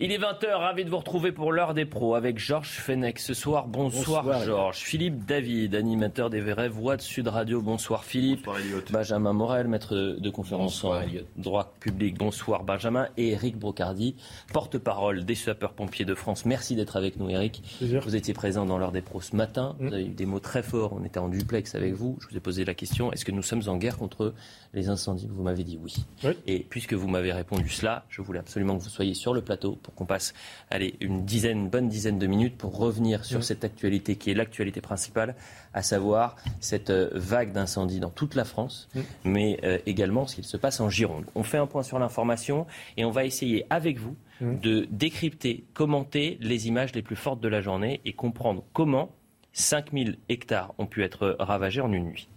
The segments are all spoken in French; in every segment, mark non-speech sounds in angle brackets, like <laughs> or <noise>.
Il est 20h, ravi de vous retrouver pour l'heure des pros avec Georges Fenech. Ce soir, bonsoir, Bonsoir. Georges. Philippe David, animateur des vraies voix de Sud Radio. Bonsoir Philippe. Bonsoir, Elliot. Benjamin Morel, maître de conférence Bonsoir, en Elliot. droit public. Bonsoir Benjamin. Et Eric Brocardi, porte-parole des sapeurs-pompiers de France. Merci d'être avec nous Eric. Plaisir. Vous étiez présent dans l'heure des pros ce matin. Vous Mm. avez eu des mots très forts. On était en duplex avec vous. Je vous ai posé la question est-ce que nous sommes en guerre contre les incendies Vous m'avez dit oui. Oui. Et puisque vous m'avez répondu cela, je voulais absolument que vous soyez sur le plateau pour qu'on passe allez, une dizaine, une bonne dizaine de minutes pour revenir sur cette actualité qui est l'actualité principale, à savoir cette euh, vague d'incendies dans toute la France, mais euh, également ce qu'il se passe en Gironde. On fait un point sur l'information et on va essayer avec vous de décrypter, commenter les images les plus fortes de la journée et comprendre comment 5000 hectares ont pu être ravagés en une nuit.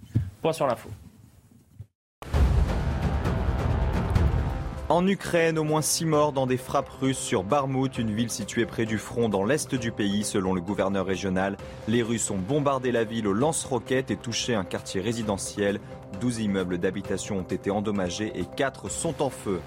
Point sur l'info. En Ukraine, au moins six morts dans des frappes russes sur Barmout, une ville située près du front dans l'est du pays, selon le gouverneur régional. Les Russes ont bombardé la ville au lance-roquettes et touché un quartier résidentiel. 12 immeubles d'habitation ont été endommagés et 4 sont en feu.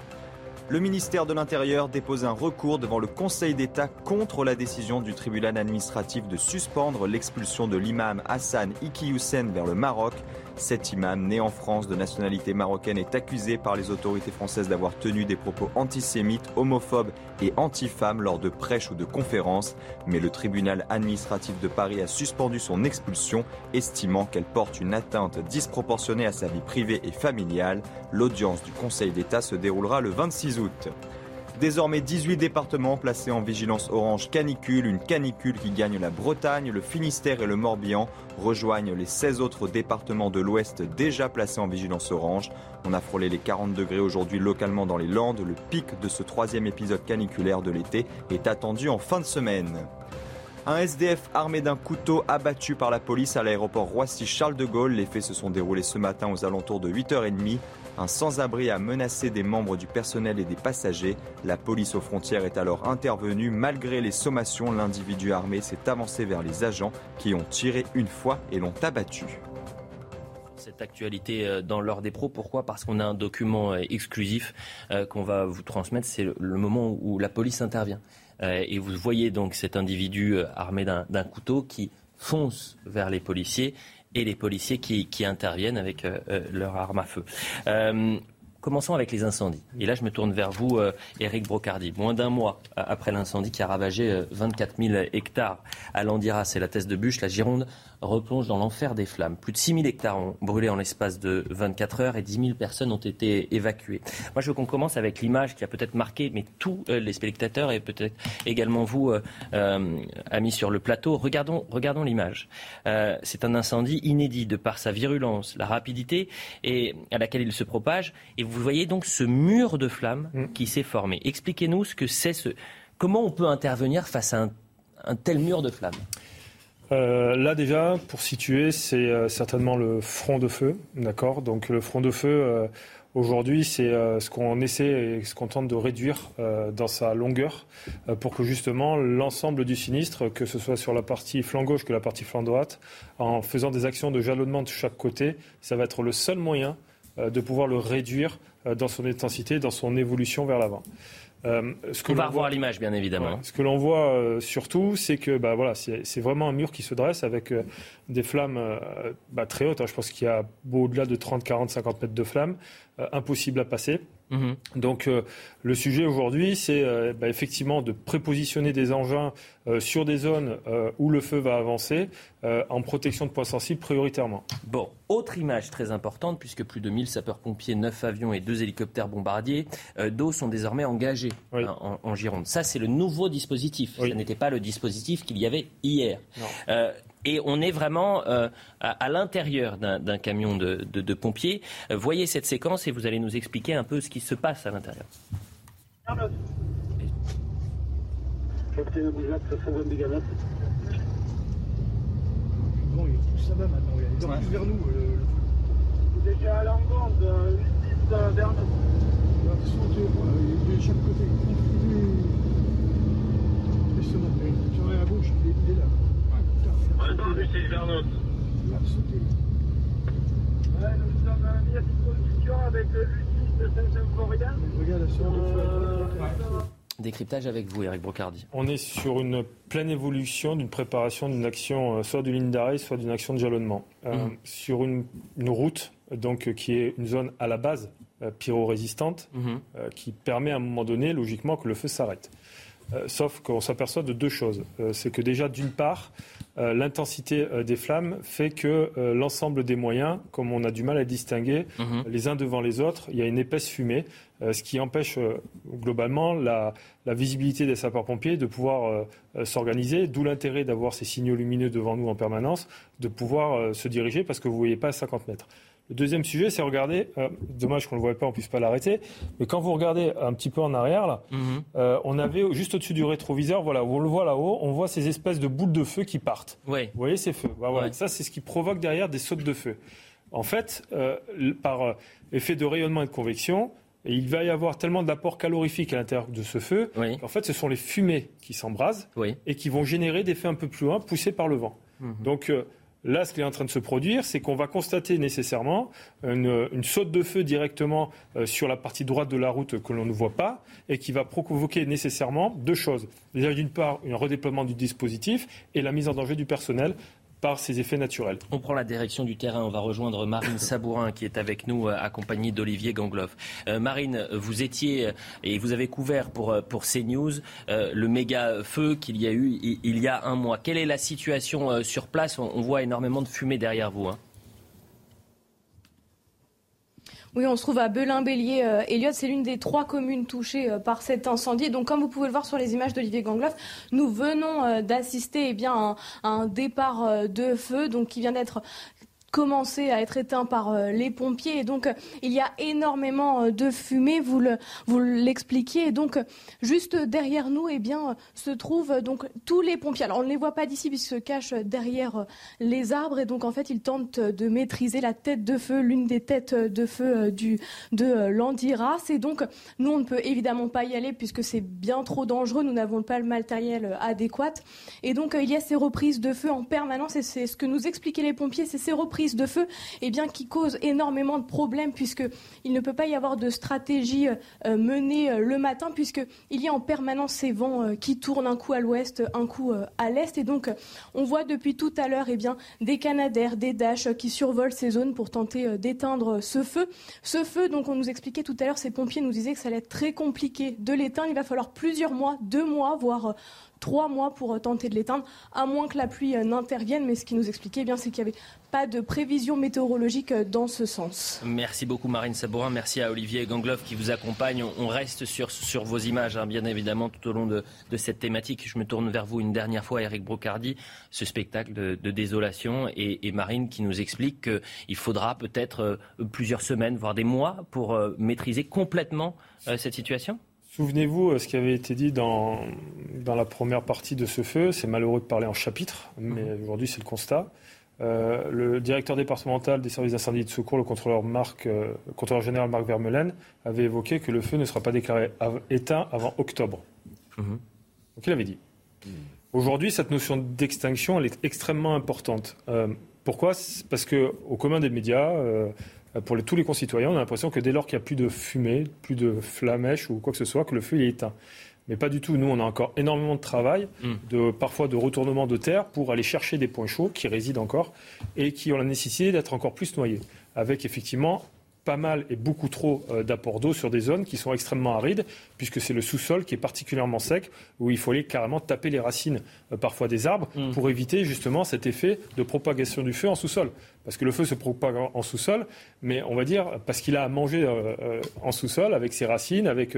Le ministère de l'Intérieur dépose un recours devant le Conseil d'État contre la décision du tribunal administratif de suspendre l'expulsion de l'imam Hassan Iki vers le Maroc. Cet imam, né en France de nationalité marocaine, est accusé par les autorités françaises d'avoir tenu des propos antisémites, homophobes et anti-femmes lors de prêches ou de conférences. Mais le tribunal administratif de Paris a suspendu son expulsion, estimant qu'elle porte une atteinte disproportionnée à sa vie privée et familiale. L'audience du Conseil d'État se déroulera le 26 août. Désormais 18 départements placés en vigilance orange canicule, une canicule qui gagne la Bretagne, le Finistère et le Morbihan, rejoignent les 16 autres départements de l'Ouest déjà placés en vigilance orange. On a frôlé les 40 degrés aujourd'hui localement dans les Landes. Le pic de ce troisième épisode caniculaire de l'été est attendu en fin de semaine. Un SDF armé d'un couteau abattu par la police à l'aéroport Roissy-Charles de Gaulle. Les faits se sont déroulés ce matin aux alentours de 8h30. Un sans-abri a menacé des membres du personnel et des passagers. La police aux frontières est alors intervenue. Malgré les sommations, l'individu armé s'est avancé vers les agents qui ont tiré une fois et l'ont abattu. cette actualité euh, dans l'heure des pros. Pourquoi? Parce qu'on a un document euh, exclusif euh, qu'on va vous transmettre. C'est le, moment où la police intervient. Et vous voyez donc cet individu armé d'un couteau qui fonce vers les policiers et les policiers qui, interviennent avec euh, euh, leur arme à feu. Euh, Commençons avec les incendies. Et là, je me tourne vers vous, euh, Éric Brocardi. Moins d'un mois euh, après l'incendie qui a ravagé euh, 24 000 hectares à Landiras et la Thèse de Bûche, la Gironde replonge dans l'enfer des flammes. Plus de 6 000 hectares ont brûlé en l'espace de 24 heures et 10 000 personnes ont été évacuées. Moi, je veux qu'on commence avec l'image qui a peut-être marqué, mais tous euh, les spectateurs et peut-être également vous, euh, euh, amis sur le plateau. Regardons, regardons l'image. Euh, C'est un incendie inédit de par sa virulence, la rapidité et à laquelle il se propage. Voyez donc ce mur de flammes Mm. qui s'est formé. Expliquez-nous ce que c'est ce. Comment on peut intervenir face à un, un tel mur de flammes Euh, là déjà, pour situer, c'est euh, certainement le front de feu, d'accord? Donc le front de feu, euh, aujourd'hui, c'est ce qu'on essaie et ce qu'on tente de réduire dans sa longueur, pour que justement l'ensemble du sinistre, que ce soit sur la partie flanc gauche que la partie flanc droite, en faisant des actions de jalonnement de chaque côté, ça va être le seul moyen de pouvoir le réduire euh, dans son intensité, dans son évolution vers l'avant. Euh, ce que On va revoir l'image, bien évidemment. Ce que l'on voit euh, surtout, c'est que bah, voilà, c'est vraiment un mur qui se dresse avec euh, des flammes euh, bah, très hautes. hein. Je pense qu'il y a au-delà de 30, 40, 50 mètres de flammes, euh, impossible à passer. Mhm. Donc euh, le sujet aujourd'hui, c'est euh, bah, effectivement de prépositionner des engins euh, sur des zones euh, où le feu va avancer euh, en protection de points sensibles prioritairement. Bon, autre image très importante, puisque plus de 1000 sapeurs-pompiers, 9 avions et 2 deux hélicoptères bombardiers d'eau sont désormais engagés hein, en, Gironde. Ça, c'est le nouveau dispositif. Ce n'était pas le dispositif qu'il y avait hier. Et on est vraiment à, l'intérieur d'un camion de, pompiers. voyez cette séquence et vous allez nous expliquer un peu ce qui se passe à l'intérieur. Bon, il ça va maintenant, il est plus vers nous. Le, Il est déjà à l'engonde, 8-10 vers nous. Il sauter, il est de chaque côté. Il est Justement, sur à gauche, est, il est là. Décryptage avec vous, Eric Brocardi. On est sur une pleine évolution d'une préparation d'une action, euh, soit d'une ligne d'arrêt, soit d'une action de jalonnement. Euh, mhm. Sur une, route donc, qui est une zone à la base euh, pyro-résistante, mhm. qui permet à un moment donné, logiquement, que le feu s'arrête. sauf qu'on s'aperçoit de deux choses. C'est que déjà, d'une part, l'intensité des flammes fait que l'ensemble des moyens, comme on a du mal à distinguer mhm. les uns devant les autres, il y a une épaisse fumée. Euh, ce qui empêche euh, globalement la, visibilité des sapeurs-pompiers de pouvoir euh, s'organiser, d'où l'intérêt d'avoir ces signaux lumineux devant nous en permanence, de pouvoir se diriger parce que vous ne voyez pas à 50 mètres. Le deuxième sujet, c'est regarder, dommage qu'on ne le voit pas, on ne puisse pas l'arrêter, mais quand vous regardez un petit peu en arrière, là, mhm. on avait juste au-dessus du rétroviseur, voilà, on le voit là-haut, on voit ces espèces de boules de feu qui partent. Vous voyez ces feux? Bah, Ça, c'est ce qui provoque derrière des sautes de feu. En fait, par effet de rayonnement et de convection, il va y avoir tellement d'apport calorifique à l'intérieur de ce feu qu'en fait, ce sont les fumées qui s'embrasent et qui vont générer des feux un peu plus loin, poussés par le vent. Mhm. Donc euh, là, ce qui est en train de se produire, c'est qu'on va constater nécessairement une, saute de feu directement euh, sur la partie droite de la route que l'on ne voit pas et qui va provoquer nécessairement deux choses. D'une part, un redéploiement du dispositif et la mise en danger du personnel On prend la direction du terrain. On va rejoindre Marine Sabourin qui est avec nous, euh, accompagnée d'Olivier Gangloff. Euh, Marine, vous étiez euh, et vous avez couvert pour, pour CNews le méga feu qu'il y a eu il, y a un mois. Quelle est la situation sur place? On, voit énormément de fumée derrière vous. Hein. Oui, on se trouve à Belin-Bélier. Euh, Elliot, c'est l'une des trois communes touchées euh, par cet incendie. Donc, comme vous pouvez le voir sur les images d'Olivier Gangloff, nous venons euh, d'assister eh bien, à un, départ de feu donc, qui vient d'être commencé à être éteint par euh, les pompiers. Et donc, il y a énormément euh, de fumée, vous le, vous l'expliquiez. Et donc, juste derrière nous, eh bien, se trouvent donc tous les pompiers. Alors, on ne les voit pas d'ici puisqu'ils se cachent derrière euh, les arbres. Et donc, en fait, ils tentent de maîtriser la tête de feu, l'une des têtes de feu du, de l'Andiras. Et donc, nous, on ne peut évidemment pas y aller puisque c'est bien trop dangereux. Nous n'avons pas le matériel adéquat. Et donc, il y a ces reprises de feu en permanence. Et c'est ce que nous expliquaient les pompiers, c'est ces reprises de feu eh bien, qui cause énormément de problèmes puisqu'il ne peut pas y avoir de stratégie euh, menée euh, le matin puisqu'il y a en permanence ces vents euh, qui tournent un coup à l'ouest, un coup à l'est. Et donc, on voit depuis tout à l'heure eh bien, des canadaires, des Dash qui survolent ces zones pour tenter d'éteindre ce feu. Ce feu, donc, on nous expliquait tout à l'heure, ces pompiers nous disaient que ça allait être très compliqué de l'éteindre. Il va falloir plusieurs mois, deux mois, voire trois mois pour tenter de l'éteindre, à moins que la pluie n'intervienne. Mais ce qui nous expliquait bien, c'est qu'il n'y avait pas de prévision météorologique euh, dans ce sens. Merci beaucoup Marine Sabourin, merci à Olivier Gangloff qui vous accompagne. On reste sur, sur vos images, hein, bien évidemment, tout au long de, cette thématique. Je me tourne vers vous une dernière fois, Eric Brocardi, ce spectacle de, désolation et, Marine qui nous explique qu'il faudra peut-être euh, plusieurs semaines, voire des mois, pour euh, maîtriser complètement cette situation Souvenez-vous ce qui avait été dit dans, dans la première partie de ce feu. C'est malheureux de parler en chapitre, mais mmh. aujourd'hui c'est le constat. Euh, le directeur départemental des services d'incendie et de secours, le contrôleur, Marc, euh, contrôleur général Marc Vermeulen, avait évoqué que le feu ne sera pas déclaré éteint avant octobre. Mhm. Donc il avait dit. Aujourd'hui, cette notion d'extinction, elle est extrêmement importante. Euh, pourquoi? Parce qu'au commun des médias, pour tous les concitoyens, on a l'impression que dès lors qu'il n'y a plus de fumée, plus de flamèche ou quoi que ce soit, que le feu est éteint mais pas du tout. Nous, on a encore énormément de travail, mm. de, parfois de retournement de terre pour aller chercher des points chauds qui résident encore et qui ont la nécessité d'être encore plus noyés, avec effectivement pas mal et beaucoup trop euh, d'apports d'eau sur des zones qui sont extrêmement arides, puisque c'est le sous-sol qui est particulièrement sec, où il faut aller carrément taper les racines euh, parfois des arbres mm. pour éviter justement cet effet de propagation du feu en sous-sol. Parce que le feu se propague en sous-sol, mais on va dire parce qu'il a à manger euh, en sous-sol avec ses racines, avec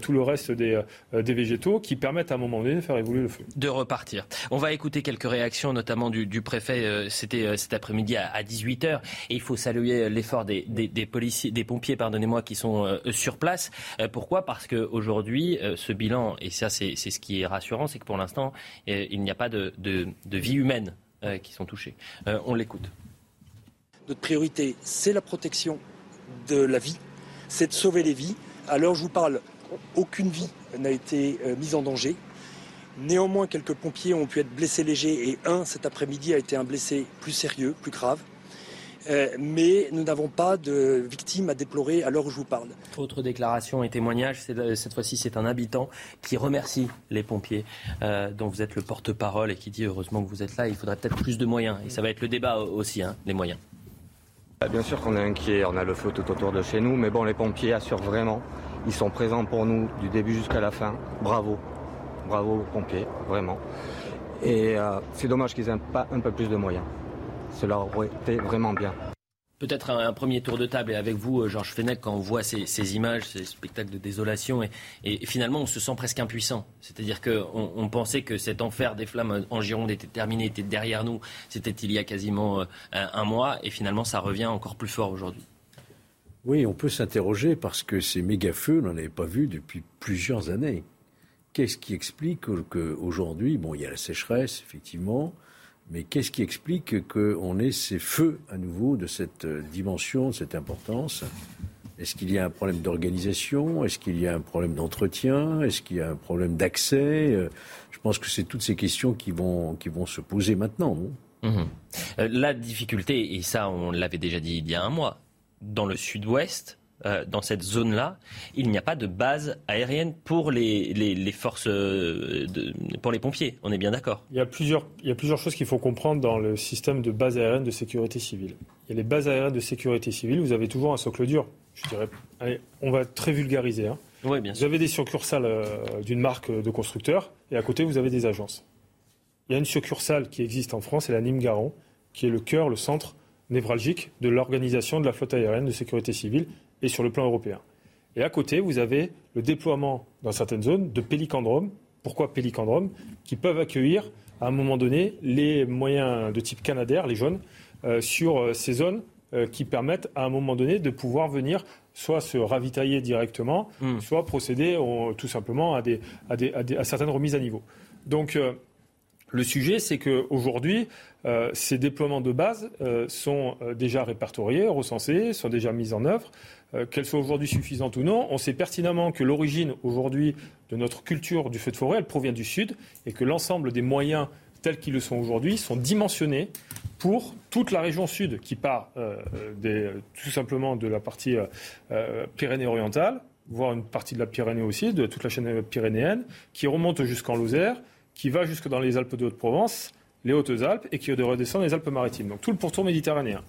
tout le reste des, des, végétaux qui permettent à un moment donné de faire évoluer le feu. De repartir. On va écouter quelques réactions, notamment du, préfet. C'était cet après-midi à, 18h. Et il faut saluer l'effort des, des, policiers des pompiers, pardonnez-moi, qui sont euh, sur place. Euh, pourquoi? Parce qu'aujourd'hui, euh, ce bilan, et ça c'est ce qui est rassurant, c'est que pour l'instant, il n'y a pas de, de, de vie humaine qui sont touchées. on l'écoute. Notre priorité, c'est la protection de la vie, c'est de sauver les vies. À l'heure où je vous parle, aucune vie n'a été mise en danger. Néanmoins, quelques pompiers ont pu être blessés légers et un cet après-midi a été un blessé plus sérieux, plus grave. Euh, mais nous n'avons pas de victimes à déplorer à l'heure où je vous parle. Autre déclaration et témoignage, euh, cette fois-ci c'est un habitant qui remercie les pompiers euh, dont vous êtes le porte-parole et qui dit heureusement que vous êtes là, il faudrait peut-être plus de moyens. Et ça va être le débat aussi, hein, les moyens. Bah, bien sûr qu'on est inquiet, on a le feu tout autour de chez nous, mais bon, les pompiers assurent vraiment. Ils sont présents pour nous du début jusqu'à la fin. Bravo. Bravo aux pompiers, vraiment. Et c'est dommage qu'ils n'aient pas un peu plus de moyens. Cela aurait été vraiment bien. Peut-être un, premier tour de table et avec vous, euh, Georges Fenech, quand on voit ces, images, ces spectacles de désolation, et, finalement on se sent presque impuissant. C'est-à-dire qu'on on pensait que cet enfer des flammes en Gironde était terminé, était derrière nous. C'était il y a quasiment euh, un, mois, et finalement ça revient encore plus fort aujourd'hui. Oui, on peut s'interroger parce que ces méga-feux, on n'en avait pas vu depuis plusieurs années. Qu'est-ce qui explique qu'aujourd'hui, bon, il y a la sécheresse, effectivement, mais qu'est-ce qui explique qu'on ait ces feux à nouveau de cette euh, dimension, de cette importance? Est-ce qu'il y a un problème d'organisation? Est-ce qu'il y a un problème d'entretien? Est-ce qu'il y a un problème d'accès? Euh, Je pense que c'est toutes ces questions qui vont, qui vont se poser maintenant. Mmh. Euh, la difficulté, et ça on l'avait déjà dit il y a un mois, dans le sud-ouest, euh, dans cette zone-là, il n'y a pas de base aérienne pour les, les, forces, euh, de, pour les pompiers. On est bien d'accord. Il y a plusieurs, il y a plusieurs choses qu'il faut comprendre dans le système de base aérienne de sécurité civile. Il y a les bases aériennes de sécurité civile. Vous avez toujours un socle dur. Je dirais, allez, on va très vulgariser. Hein. Oui, bien sûr. Vous avez des succursales euh, d'une marque de constructeur et à côté vous avez des agences. Il y a une succursale qui existe en France, c'est la Nîmes Garon, qui est le cœur, le centre névralgique de l'organisation de la flotte aérienne de sécurité civile et sur le plan européen. Et à côté, vous avez le déploiement dans certaines zones de pélicandromes. Pourquoi pélicandromes Qui peuvent accueillir à un moment donné les moyens de type Canadair, les jaunes, euh, sur euh, ces zones euh, qui permettent à un moment donné de pouvoir venir soit se ravitailler directement, hmm. soit procéder tout simplement à, des, à, des, à, certaines remises à niveau. Donc le sujet, c'est qu'aujourd'hui, euh, ces déploiements de base sont déjà répertoriés, recensés, sont déjà mis en œuvre. Euh, qu'elles soient aujourd'hui suffisantes ou non, on sait pertinemment que l'origine aujourd'hui de notre culture du feu de forêt, elle provient du Sud et que l'ensemble des moyens tels qu'ils le sont aujourd'hui sont dimensionnés pour toute la région sud qui part euh, tout simplement de la partie euh, Pyrénées-Orientale, voire une partie de la Pyrénée aussi, de toute la chaîne pyrénéenne, qui remonte jusqu'en Lozère, qui va jusque dans les Alpes de Haute-Provence, les Hautes-Alpes et qui redescend les Alpes-Maritimes. Donc tout le pourtour méditerranéen.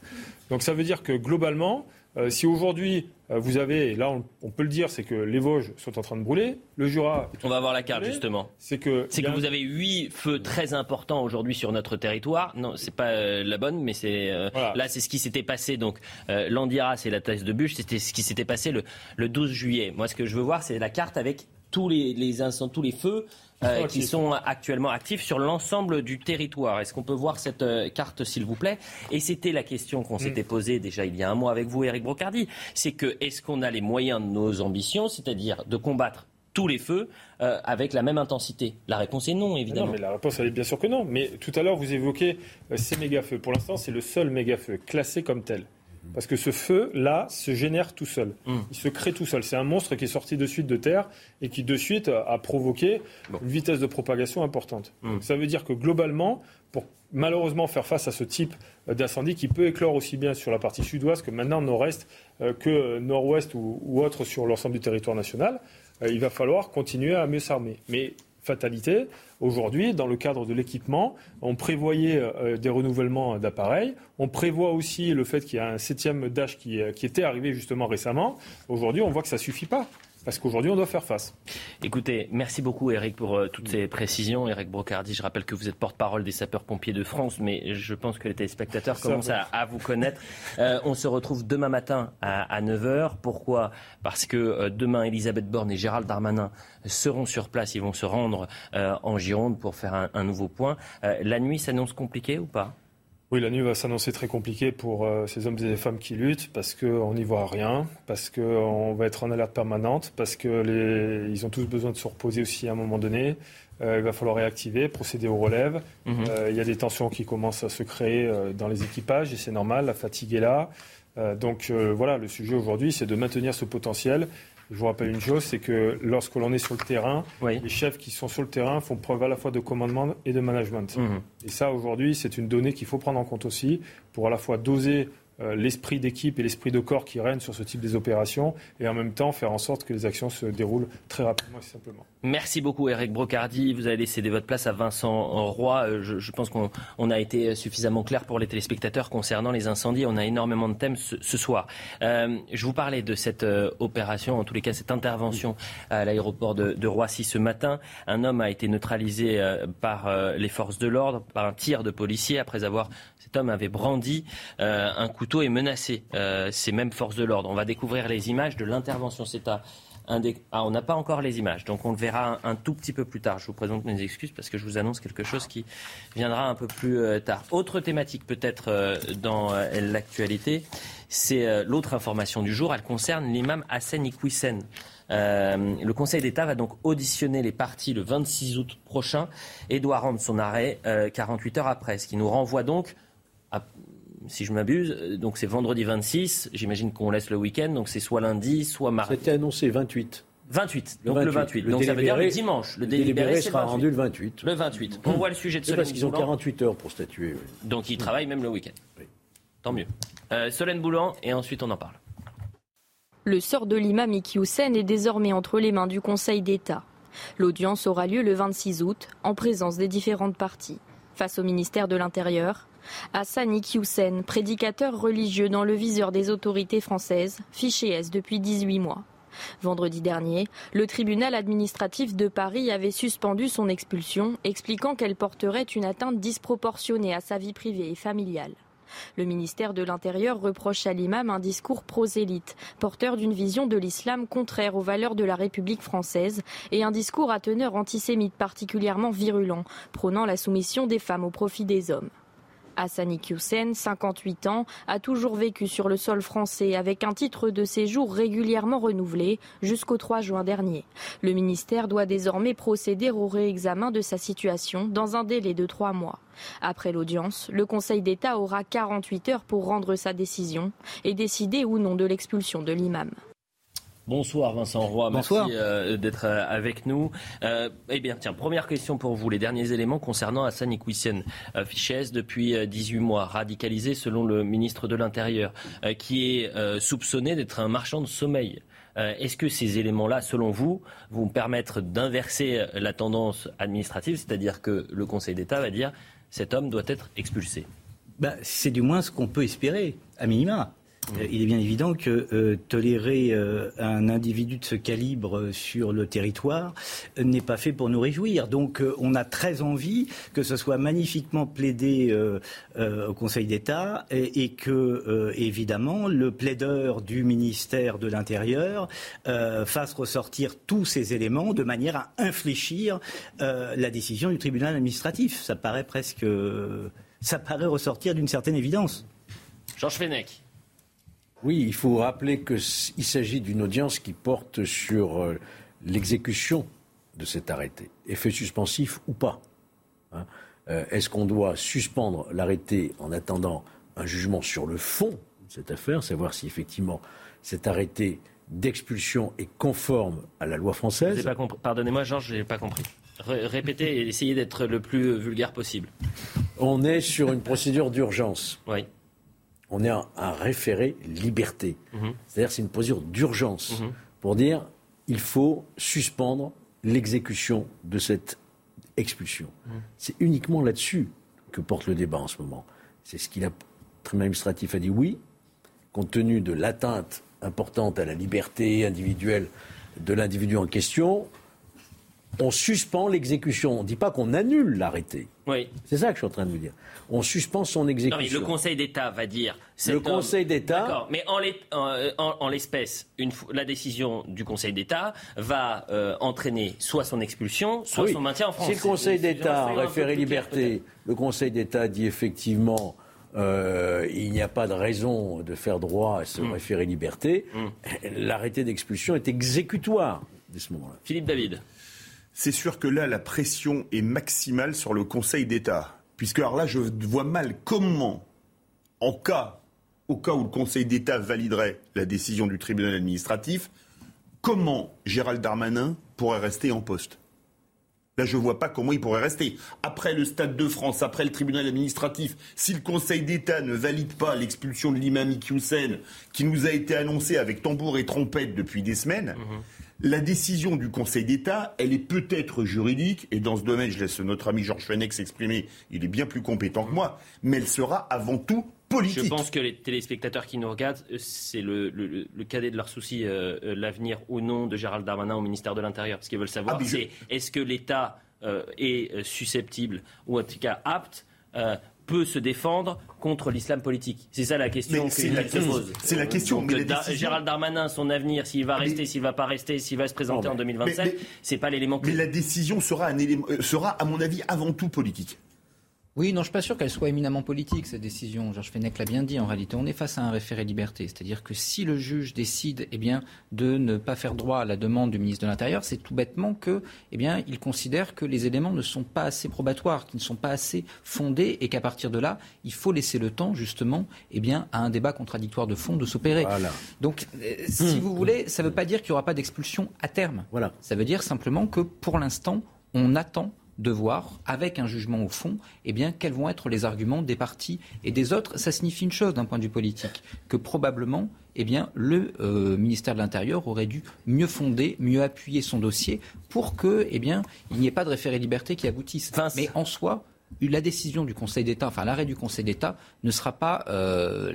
Donc ça veut dire que globalement, euh, si aujourd'hui euh, vous avez, et là on, peut le dire, c'est que les Vosges sont en train de brûler, le Jura. on va voir la carte justement. C'est que, c'est que vous avez huit feux très importants aujourd'hui sur notre territoire. Non, c'est pas euh, la bonne, mais c'est là c'est ce qui s'était passé. Donc l'Andira, c'est la thèse de bûche, c'était ce qui s'était passé le, le 12 juillet. Moi, ce que je veux voir, c'est la carte avec tous les, les incendies, tous les feux euh, qui sont actuellement actifs sur l'ensemble du territoire. Est-ce qu'on peut voir cette euh, carte, s'il vous plaît? Et c'était la question qu'on s'était mm. posée déjà il y a un mois avec vous, Eric Brocardi. C'est que est-ce qu'on a les moyens de nos ambitions, c'est-à-dire de combattre tous les feux euh, avec la même intensité? La réponse est non, évidemment. Non, mais la réponse, elle est bien sûr que non. Mais tout à l'heure, vous évoquez ces méga-feux. Pour l'instant, c'est le seul méga-feu classé comme tel. Parce que ce feu-là se génère tout seul. Hmm. Il se crée tout seul. C'est un monstre qui est sorti de suite de terre et qui de suite a provoqué une vitesse de propagation importante. Hmm. Ça veut dire que globalement, pour malheureusement faire face à ce type d'incendie qui peut éclore aussi bien sur la partie sud-ouest que maintenant nord-est euh, que nord-ouest ou, autre sur l'ensemble du territoire national, euh, il va falloir continuer à mieux s'armer. Mais fatalité. Aujourd'hui, dans le cadre de l'équipement, on prévoyait euh, des renouvellements d'appareils. On prévoit aussi le fait qu'il y a un septième Dash qui, qui était arrivé justement récemment. Aujourd'hui, on voit que ça suffit pas parce qu'aujourd'hui, on doit faire face. Écoutez, merci beaucoup Eric pour euh, toutes ces précisions. Eric Brocardi, je rappelle que vous êtes porte-parole des sapeurs-pompiers de France, mais je pense que les téléspectateurs commencent à, vous connaître. <laughs> Euh, on se retrouve demain matin à, 9h. Pourquoi? Parce que euh, demain, Elisabeth Borne et Gérald Darmanin seront sur place. Ils vont se rendre en Gironde pour faire un, un nouveau point. la nuit s'annonce compliquée ou pas? Oui, la nuit va s'annoncer très compliquée pour euh, ces hommes et ces femmes qui luttent parce qu'on n'y voit rien, parce qu'on va être en alerte permanente, parce qu'ils ont tous besoin de se reposer aussi à un moment donné. Euh, il va falloir réactiver, procéder aux relèves. Mhm. Euh, il y a des tensions qui commencent à se créer dans les équipages et c'est normal, la fatigue est là. donc voilà, le sujet aujourd'hui, c'est de maintenir ce potentiel je vous rappelle une chose, c'est que lorsque l'on est sur le terrain, les chefs qui sont sur le terrain font preuve à la fois de commandement et de management. Mhm. Et ça, aujourd'hui, c'est une donnée qu'il faut prendre en compte aussi pour à la fois doser l'esprit d'équipe et l'esprit de corps qui règne sur ce type des et en même temps faire en sorte que les actions se déroulent très rapidement et simplement. Merci beaucoup Eric Brocardi. Vous allez céder votre place à Vincent Roy. Euh, je, pense qu'on a été suffisamment clair pour les téléspectateurs concernant les incendies. On a énormément de thèmes ce, soir. Euh, je vous parlais de cette opération, en tous les cas cette intervention à l'aéroport de, de, Roissy ce matin. Un homme a été neutralisé par les forces de l'ordre, par un tir de policier après avoir cet homme avait brandi euh, un couteau et menacé euh, ces mêmes forces de l'ordre. On va découvrir les images de l'intervention. C'est à ah, on n'a pas encore les images, donc on le verra un, tout petit peu plus tard. Je vous présente mes excuses parce que je vous annonce quelque chose qui viendra un peu plus euh, tard. Autre thématique peut-être dans l'actualité, c'est l'autre information du jour. Elle concerne l'imam Hassan Iqwisen. le Conseil d'État va donc auditionner les partis le 26 août prochain et doit rendre son arrêt 48 heures après, ce qui nous renvoie donc si je m'abuse, euh, donc c'est vendredi 26, j'imagine qu'on laisse le week-end, donc c'est soit lundi, soit mardi. C'était annoncé 28. 28, donc le 28. donc ça veut dire le dimanche. Le délibéré, sera rendu le 28. Le 28. On voit le sujet de Solène Parce qu'ils ont 48 heures pour statuer. Donc ils travaillent même le week-end. Tant mieux. Euh, Solène Boulan, et ensuite on en parle. Le sort de l'imam Iki est désormais entre les mains du Conseil d'État. L'audience aura lieu le 26 août, en présence des différentes parties. Face au ministère de l'Intérieur, Hassan Iqiyoussen, prédicateur religieux dans le viseur des autorités françaises, fiché S depuis 18 mois. Vendredi dernier, le tribunal administratif de Paris avait suspendu son expulsion, expliquant qu'elle porterait une atteinte disproportionnée à sa vie privée et familiale. Le ministère de l'Intérieur reproche à l'imam un discours prosélyte, porteur d'une vision de l'islam contraire aux valeurs de la République française et un discours à teneur antisémite particulièrement virulent, prônant la soumission des femmes au profit des hommes. Hassani Hussein, 58 ans, a toujours vécu sur le sol français avec un titre de séjour régulièrement renouvelé jusqu'au 3 juin dernier. Le ministère doit désormais procéder au réexamen de sa situation dans un délai de trois mois. Après l'audience, le Conseil d'État aura 48 heures pour rendre sa décision et décider ou non de l'expulsion de l'imam. Bonsoir Vincent Roy, Bonsoir. merci euh, d'être euh, avec nous. Euh, eh bien, tiens, première question pour vous, les derniers éléments concernant Hassan Iqwisen, euh, Fichès depuis 18 mois, radicalisé selon le ministre de l'Intérieur, qui est soupçonné d'être un marchand de sommeil. Est-ce que ces éléments-là, selon vous, vont permettre d'inverser la tendance administrative, c'est-à-dire que le Conseil d'État va dire cet homme doit être expulsé? Bah, C'est du moins ce qu'on peut espérer, à minima. Euh, il est bien évident que euh, tolérer euh, un individu de ce calibre sur le territoire n'est pas fait pour nous réjouir. Donc on a très envie que ce soit magnifiquement plaidé au Conseil d'État et, et, que, évidemment, le plaideur du ministère de l'Intérieur fasse ressortir tous ces éléments de manière à infléchir la décision du tribunal administratif. Ça paraît presque... ça paraît ressortir d'une certaine évidence. Georges Fenech. Oui, il faut rappeler qu'il s'agit d'une audience qui porte sur euh, l'exécution de cet arrêté, effet suspensif ou pas. Hein. Euh, est-ce qu'on doit suspendre l'arrêté en attendant un jugement sur le fond de cette affaire, savoir si effectivement cet arrêté d'expulsion est conforme à la loi française? Pardonnez-moi, Georges, je n'ai pas compris. répétez et essayez d'être le plus vulgaire possible. On est sur une procédure d'urgence. Oui on est un, référé liberté. Mhm. C'est-à-dire c'est une posture d'urgence mhm. pour dire il faut suspendre l'exécution de cette expulsion. Mmh. C'est uniquement là-dessus que porte le débat en ce moment. C'est ce qu'il a, le tribunal administratif a dit oui, compte tenu de l'atteinte importante à la liberté individuelle de l'individu en question, on suspend l'exécution. On ne dit pas qu'on annule l'arrêté. Oui. C'est ça que je suis en train de vous dire. On suspend son exécution. Non, mais le Conseil d'État va dire. Le Conseil d'État. D'accord, mais en l'espèce, la décision du Conseil d'État va euh, entraîner soit son expulsion, soit son maintien en France. Si le Conseil d'État, en référé liberté, le Conseil d'État dit effectivement. Euh, il n'y a pas de raison de faire droit à ce mm. référé liberté. Mm. L'arrêté d'expulsion est exécutoire de ce moment-là. Philippe David. C'est sûr que là, la pression est maximale sur le Conseil d'État. Puisque alors là, je vois mal comment, en cas, au cas où le Conseil d'État validerait la décision du tribunal administratif, comment Gérald Darmanin pourrait rester en poste. Là, je ne vois pas comment il pourrait rester. Après le Stade de France, après le tribunal administratif, si le Conseil d'État ne valide pas l'expulsion de l'imam Iqiyoussen, qui nous a été annoncée avec tambour et trompette depuis des semaines, mhm la décision du Conseil d'État, elle est peut-être juridique, et dans ce domaine, je laisse notre ami Georges Fenech s'exprimer, il est bien plus compétent que moi, mais elle sera avant tout politique. Je pense que les téléspectateurs qui nous regardent, euh, c'est le, cadet de leur souci, euh, euh, l'avenir ou non de Gérald Darmanin au ministère de l'Intérieur. Ce qu'ils veulent savoir, ah, c'est est-ce que l'État est susceptible, ou en tout cas apte, peut se défendre contre l'islam politique C'est ça la question que se pose. C'est la question. mais Gérald Darmanin, son avenir, s'il va rester, s'il va pas rester, s'il va se présenter en 2027, c'est pas l'élément. Mais la décision sera, un élément, euh, sera, à mon avis, avant tout politique. Oui, non, je suis pas sûr qu'elle soit éminemment politique, cette décision. Georges Fenech l'a bien dit, en réalité. On est face à un référé liberté. C'est-à-dire que si le juge décide eh bien, de ne pas faire droit à la demande du ministre de l'Intérieur, c'est tout bêtement que, eh bien, il considère que les éléments ne sont pas assez probatoires, qu'ils ne sont pas assez fondés et qu'à partir de là, il faut laisser le temps, justement, eh bien, à un débat contradictoire de fond de s'opérer. Donc, euh, si mmh. vous voulez, ça ne veut pas dire qu'il n'y aura pas d'expulsion à terme. Voilà. Ça veut dire simplement que, pour l'instant, on attend de voir, avec un jugement au fond, eh bien, quels vont être les arguments des partis et des autres. Ça signifie une chose d'un point de vue politique, que probablement, eh bien, le euh, ministère de l'Intérieur aurait dû mieux fonder, mieux appuyer son dossier pour que, eh bien, il n'y ait pas de référé liberté qui aboutisse. Mais en soi, la décision du Conseil d'État, enfin l'arrêt du Conseil d'État, ne sera pas. Euh,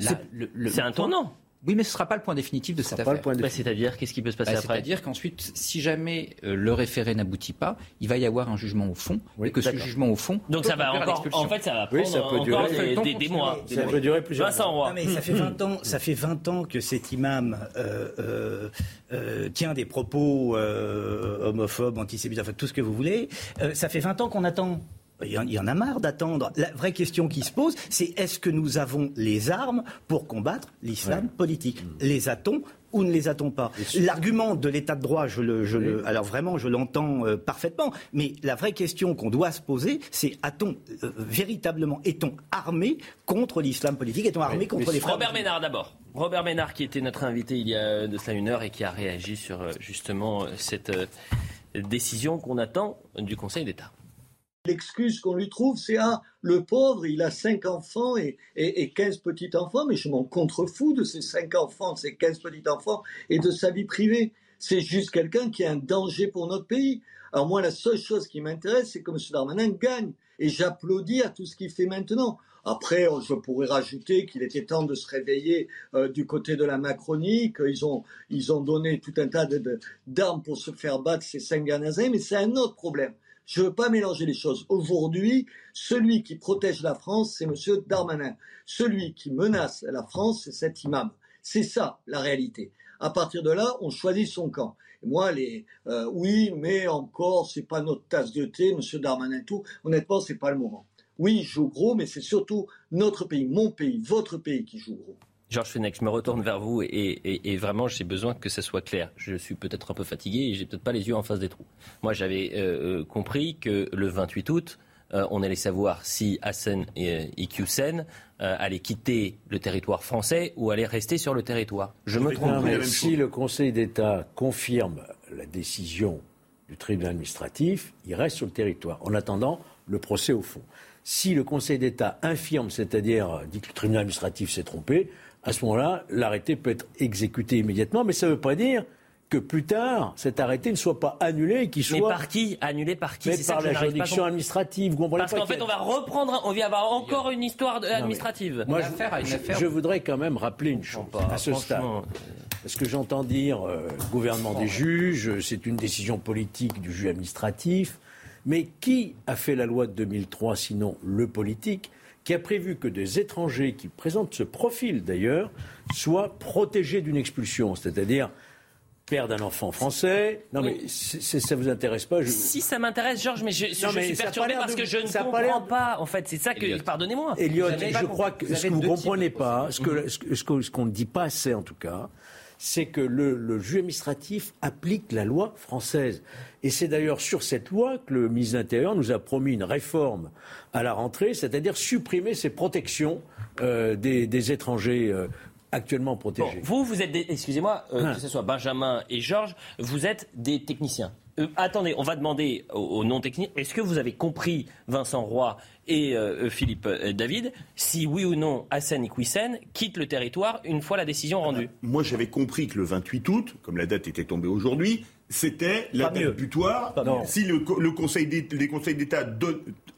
c'est un tournant. Oui, mais ce ne sera pas le point définitif de cette affaire. Bah, c'est-à-dire, qu'est-ce qui peut se passer bah, après C'est-à-dire qu'ensuite, si jamais euh, le référé n'aboutit pas, il va y avoir un jugement au fond, et que ce jugement au fond. Donc ça va encore. En fait, ça va prendre ça peut encore durer, des, mois. Ça peut durer plusieurs mois. Non, mais ça fait 20 ans. Ça fait 20 ans que cet imam euh, euh, euh tient des propos euh, homophobes, antisémites, enfin tout ce que vous voulez. ça fait 20 ans qu'on attend. Il y en a marre d'attendre. La vraie question qui se pose, c'est est-ce que nous avons les armes pour combattre l'islam politique mm. Les a-t-on ou ne les a-t-on pas L'argument de l'état de droit, je le, je le, alors vraiment, je l'entends euh, parfaitement. Mais la vraie question qu'on doit se poser, c'est a-t-on euh, véritablement, est-on armé contre l'islam politique Est-on armé contre les Robert Ménard d'abord. Robert Ménard qui était notre invité il y a de cela une heure et qui a réagi sur euh, justement cette décision qu'on attend du Conseil d'État. L'excuse qu'on lui trouve, c'est ah, le pauvre, il a cinq enfants et, et, 15 petits-enfants, mais je m'en contrefous de ces cinq enfants, de ces 15 petits-enfants et de sa vie privée. C'est juste quelqu'un qui est un danger pour notre pays. Alors moi, la seule chose qui m'intéresse, c'est que M. Darmanin gagne. Et j'applaudis à tout ce qu'il fait maintenant. Après, je pourrais rajouter qu'il était temps de se réveiller euh, du côté de la Macronie, qu'ils ont, ils ont donné tout un tas d'armes pour se faire battre ces cinq dernières années, mais c'est un autre problème. Je ne veux pas mélanger les choses. Aujourd'hui, celui qui protège la France, c'est M. Darmanin. Celui qui menace la France, c'est cet imam. C'est ça la réalité. À partir de là, on choisit son camp. moi, les euh, oui, mais encore, c'est pas notre tasse de thé, M. Darmanin tout. Honnêtement, c'est pas le moment. Oui, il joue gros, mais c'est surtout notre pays, mon pays, votre pays qui joue gros. Georges Fenech, je me retourne vers vous et, vraiment j'ai besoin que ça soit clair. Je suis peut-être un peu fatigué et j'ai peut-être pas les yeux en face des trous. Moi j'avais euh, euh, compris que le 28 août, euh, on allait savoir si Hassan et Iqiyoussen allaient quitter le territoire français ou allaient rester sur le territoire. Je me trompe. si le Conseil d'État confirme la décision du tribunal administratif, il reste sur le territoire. En attendant, le procès au fond. Si le Conseil d'État infirme, c'est-à-dire dit que le tribunal administratif s'est trompé, à ce moment-là, l'arrêté peut être exécuté immédiatement, mais ça ne veut pas dire que plus tard, cet arrêté ne soit pas annulé et qu'il soit. Mais par qui Annulé par qui? Mais C'est ça par la pas juridiction administrative. Vous comprenez Parce qu'en fait, on va reprendre, on va avoir encore une histoire de- administrative. Moi, Une affaire à une je, affaire. je voudrais quand même rappeler une chose pas, à ce stade. franchement. Parce que j'entends dire euh, gouvernement des juges, c'est une décision politique du juge administratif. Mais qui a fait la loi de 2003 sinon le politique? Qui a prévu que des étrangers qui présentent ce profil d'ailleurs soient protégés d'une expulsion, c'est-à-dire père d'un enfant français. Non mais c'est- ça vous intéresse pas je- Si ça m'intéresse, Georges, mais je, je Non, mais suis perturbé parce de- que je ne ça a pas comprends pas. En fait, c'est ça que. Pardonnez-moi. Elliot, je crois que ce que vous ne comprenez pas, ce qu'on ne dit pas assez en tout cas, c'est que le, le juge administratif applique la loi française. Et c'est d'ailleurs sur cette loi que le ministre de l'Intérieur nous a promis une réforme à la rentrée, c'est-à-dire supprimer ces protections euh, des, des étrangers euh, actuellement Bon, protégés. vous, vous êtes des, excusez-moi, euh, Hein. que ce soit Benjamin et Georges, vous êtes des techniciens. Euh, attendez, on va demander aux, aux non-techniciens, est-ce que vous avez compris, Vincent Roy et euh, Philippe euh, David, si oui ou non Hassan Iquissen quitte le territoire une fois la décision rendue? Moi, j'avais compris que le 28 août, comme la date était tombée aujourd'hui, c'était la date butoir. Pas. Si le, co- le conseil d'État- les conseils d'État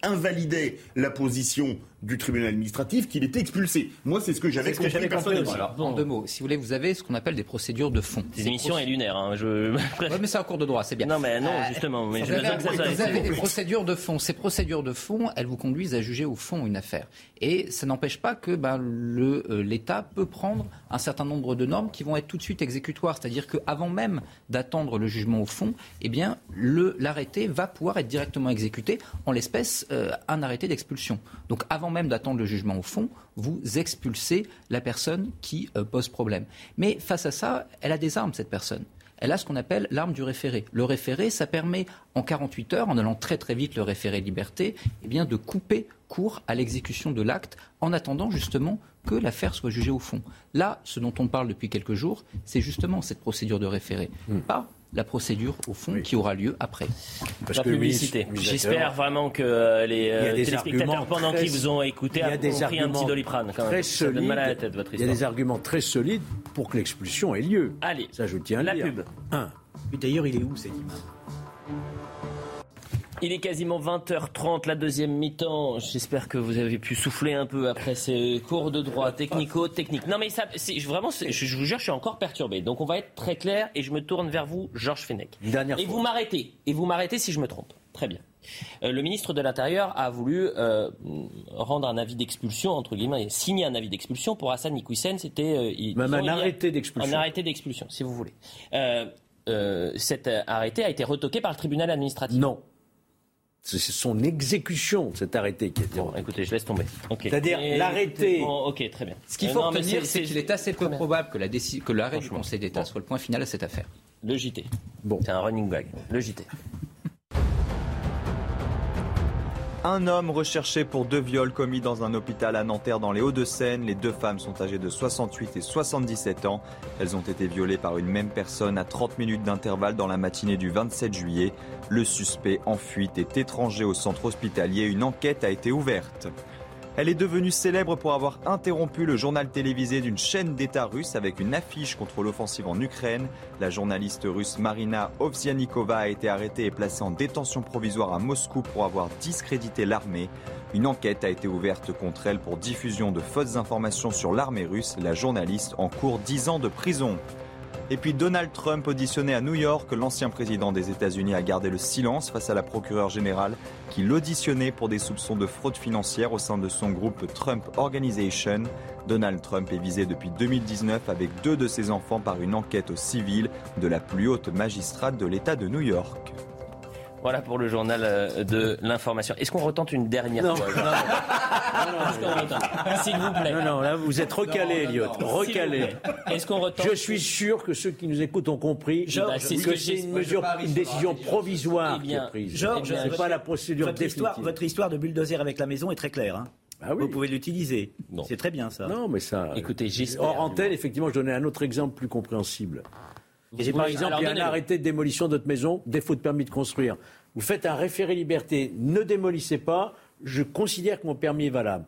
invalidaient la position du tribunal administratif, qu'il était expulsé. Moi, c'est ce que j'avais que compris. personnellement. Alors, en deux mots, si vous voulez, vous avez ce qu'on appelle des procédures de fond. Cette émission est lunaire. Hein, je... <laughs> Ouais, mais c'est un cours de droit, c'est bien. Non, mais non, Euh, justement. Mais vous je avez, vous des procédures de fond. Ces procédures de fond, elles vous conduisent à juger au fond une affaire. Et ça n'empêche pas que ben, euh, l'État peut prendre un certain nombre de normes qui vont être tout de suite exécutoires. C'est-à-dire qu'avant même d'attendre le jugement au fond, eh bien, l'arrêté va pouvoir être directement exécuté, en l'espèce euh, un arrêté d'expulsion. Donc avant même d'attendre le jugement au fond, vous expulsez la personne qui euh, pose problème. Mais face à ça, elle a des armes, cette personne elle a ce qu'on appelle l'arme du référé. Le référé, ça permet, en 48 heures, en allant très très vite, le référé liberté, eh bien, de couper court à l'exécution de l'acte en attendant justement que l'affaire soit jugée au fond. Là, ce dont on parle depuis quelques jours, c'est justement cette procédure de référé, pas la procédure au fond qui aura lieu après. la publicité. J'espère vraiment que euh, les euh, téléspectateurs, pendant très- qu'ils vous ont écouté, il y a ont des pris un petit arguments doliprane. Quand même. très Ça donne mal à la tête, votre Il y a des arguments très solides pour que l'expulsion ait lieu. Allez, ça je tiens à la dire. pub. Un. D'ailleurs, il est où cet imam Il est quasiment 20h30, la deuxième mi-temps. J'espère que vous avez pu souffler un peu après ces cours de droit technico-technique. Non mais ça, vraiment, je, vous jure, je suis encore perturbé. Donc on va être très clair et je me tourne vers vous, Georges Fenech. Dernière et fois. vous m'arrêtez. Et vous m'arrêtez si je me trompe. Très bien. Euh, le ministre de l'Intérieur a voulu euh, rendre un avis d'expulsion, entre guillemets, signer un avis d'expulsion pour Hassan Iquissen. C'était euh, il- Même un arrêté d'expulsion. Un arrêté d'expulsion, si vous voulez. Cet arrêté a été retoqué par le tribunal administratif. Non. C'est son exécution, cet arrêté qui a été. Bon, écoutez, je laisse tomber. C'est-à-dire l'arrêté. Bon, ok, très bien. Ce qu'il Euh, faut mais retenir, c'est- qu'il est assez peu probable que, la déci- que l'arrêt du Conseil d'État soit le point final à cette affaire. Le JT. Bon. C'est un running gag. Le JT. Un homme recherché pour deux viols commis dans un hôpital à Nanterre dans les Hauts-de-Seine. Les deux femmes sont âgées de 68 et 77 ans. Elles ont été violées par une même personne à 30 minutes d'intervalle dans la matinée du 27 juillet. Le suspect en fuite est étranger au centre hospitalier. Une enquête a été ouverte. Elle est devenue célèbre pour avoir interrompu le journal télévisé d'une chaîne d'État russe avec une affiche contre l'offensive en Ukraine. La journaliste russe Marina Ovsianikova a été arrêtée et placée en détention provisoire à Moscou pour avoir discrédité l'armée. Une enquête a été ouverte contre elle pour diffusion de fausses informations sur l'armée russe. La journaliste en court 10 ans de prison. Et puis Donald Trump auditionné à New York, l'ancien président des États-Unis a gardé le silence face à la procureure générale qui l'auditionnait pour des soupçons de fraude financière au sein de son groupe Trump Organization. Donald Trump est visé depuis 2019 avec deux de ses enfants par une enquête au civil de la plus haute magistrate de l'État de New York. Voilà pour le journal euh, de l'information. Est-ce qu'on retente une dernière Non. fois Est-ce qu'on retente S'il vous plaît. Non, non, là vous êtes recalé, Elliot. Recalé. Est-ce qu'on retente Je suis sûr que ceux qui nous écoutent ont compris Georges, que c'est que une mesure, une décision provisoire Eh qui est prise. Georges, c'est votre- pas la procédure votre histoire, définitive. votre histoire de bulldozer avec la maison est très claire. hein. Ah oui. Vous pouvez l'utiliser. Non. C'est très bien ça. Non, mais ça. Écoutez, j'espère. Hors antenne, effectivement, je donnais un autre exemple plus compréhensible. Vous- par exemple, il y a un arrêté de démolition de votre maison, défaut de permis de construire. Vous faites un référé liberté, ne démolissez pas, je considère que mon permis est valable.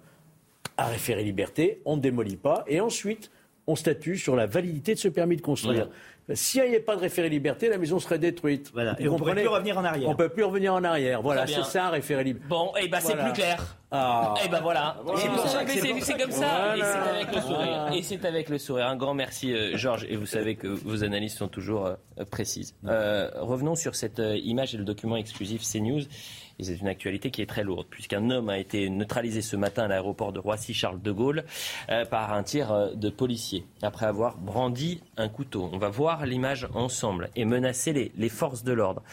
Un référé liberté, on ne démolit pas, et ensuite, on statue sur la validité de ce permis de construire. S'il n'y avait pas de référé liberté, la maison serait détruite. Voilà. Et on ne pourrait plus revenir en arrière. On ne peut plus revenir en arrière. Voilà, c'est ça un référé liberté. Bon, et ben c'est Voilà. plus clair. Ah. Et ben voilà. Voilà. C'est pour ça que C'est ça comme ça. Et c'est avec le sourire. Voilà. Et c'est avec le sourire. Un grand merci, euh, Georges. Et vous savez que vos analyses sont toujours euh, précises. Euh, revenons sur cette image et le document exclusif CNews. Et c'est une actualité qui est très lourde, puisqu'un homme a été neutralisé ce matin à l'aéroport de Roissy-Charles de Gaulle par un tir de policier, après avoir brandi un couteau. On va voir l'image ensemble et menacer les, les forces de l'ordre.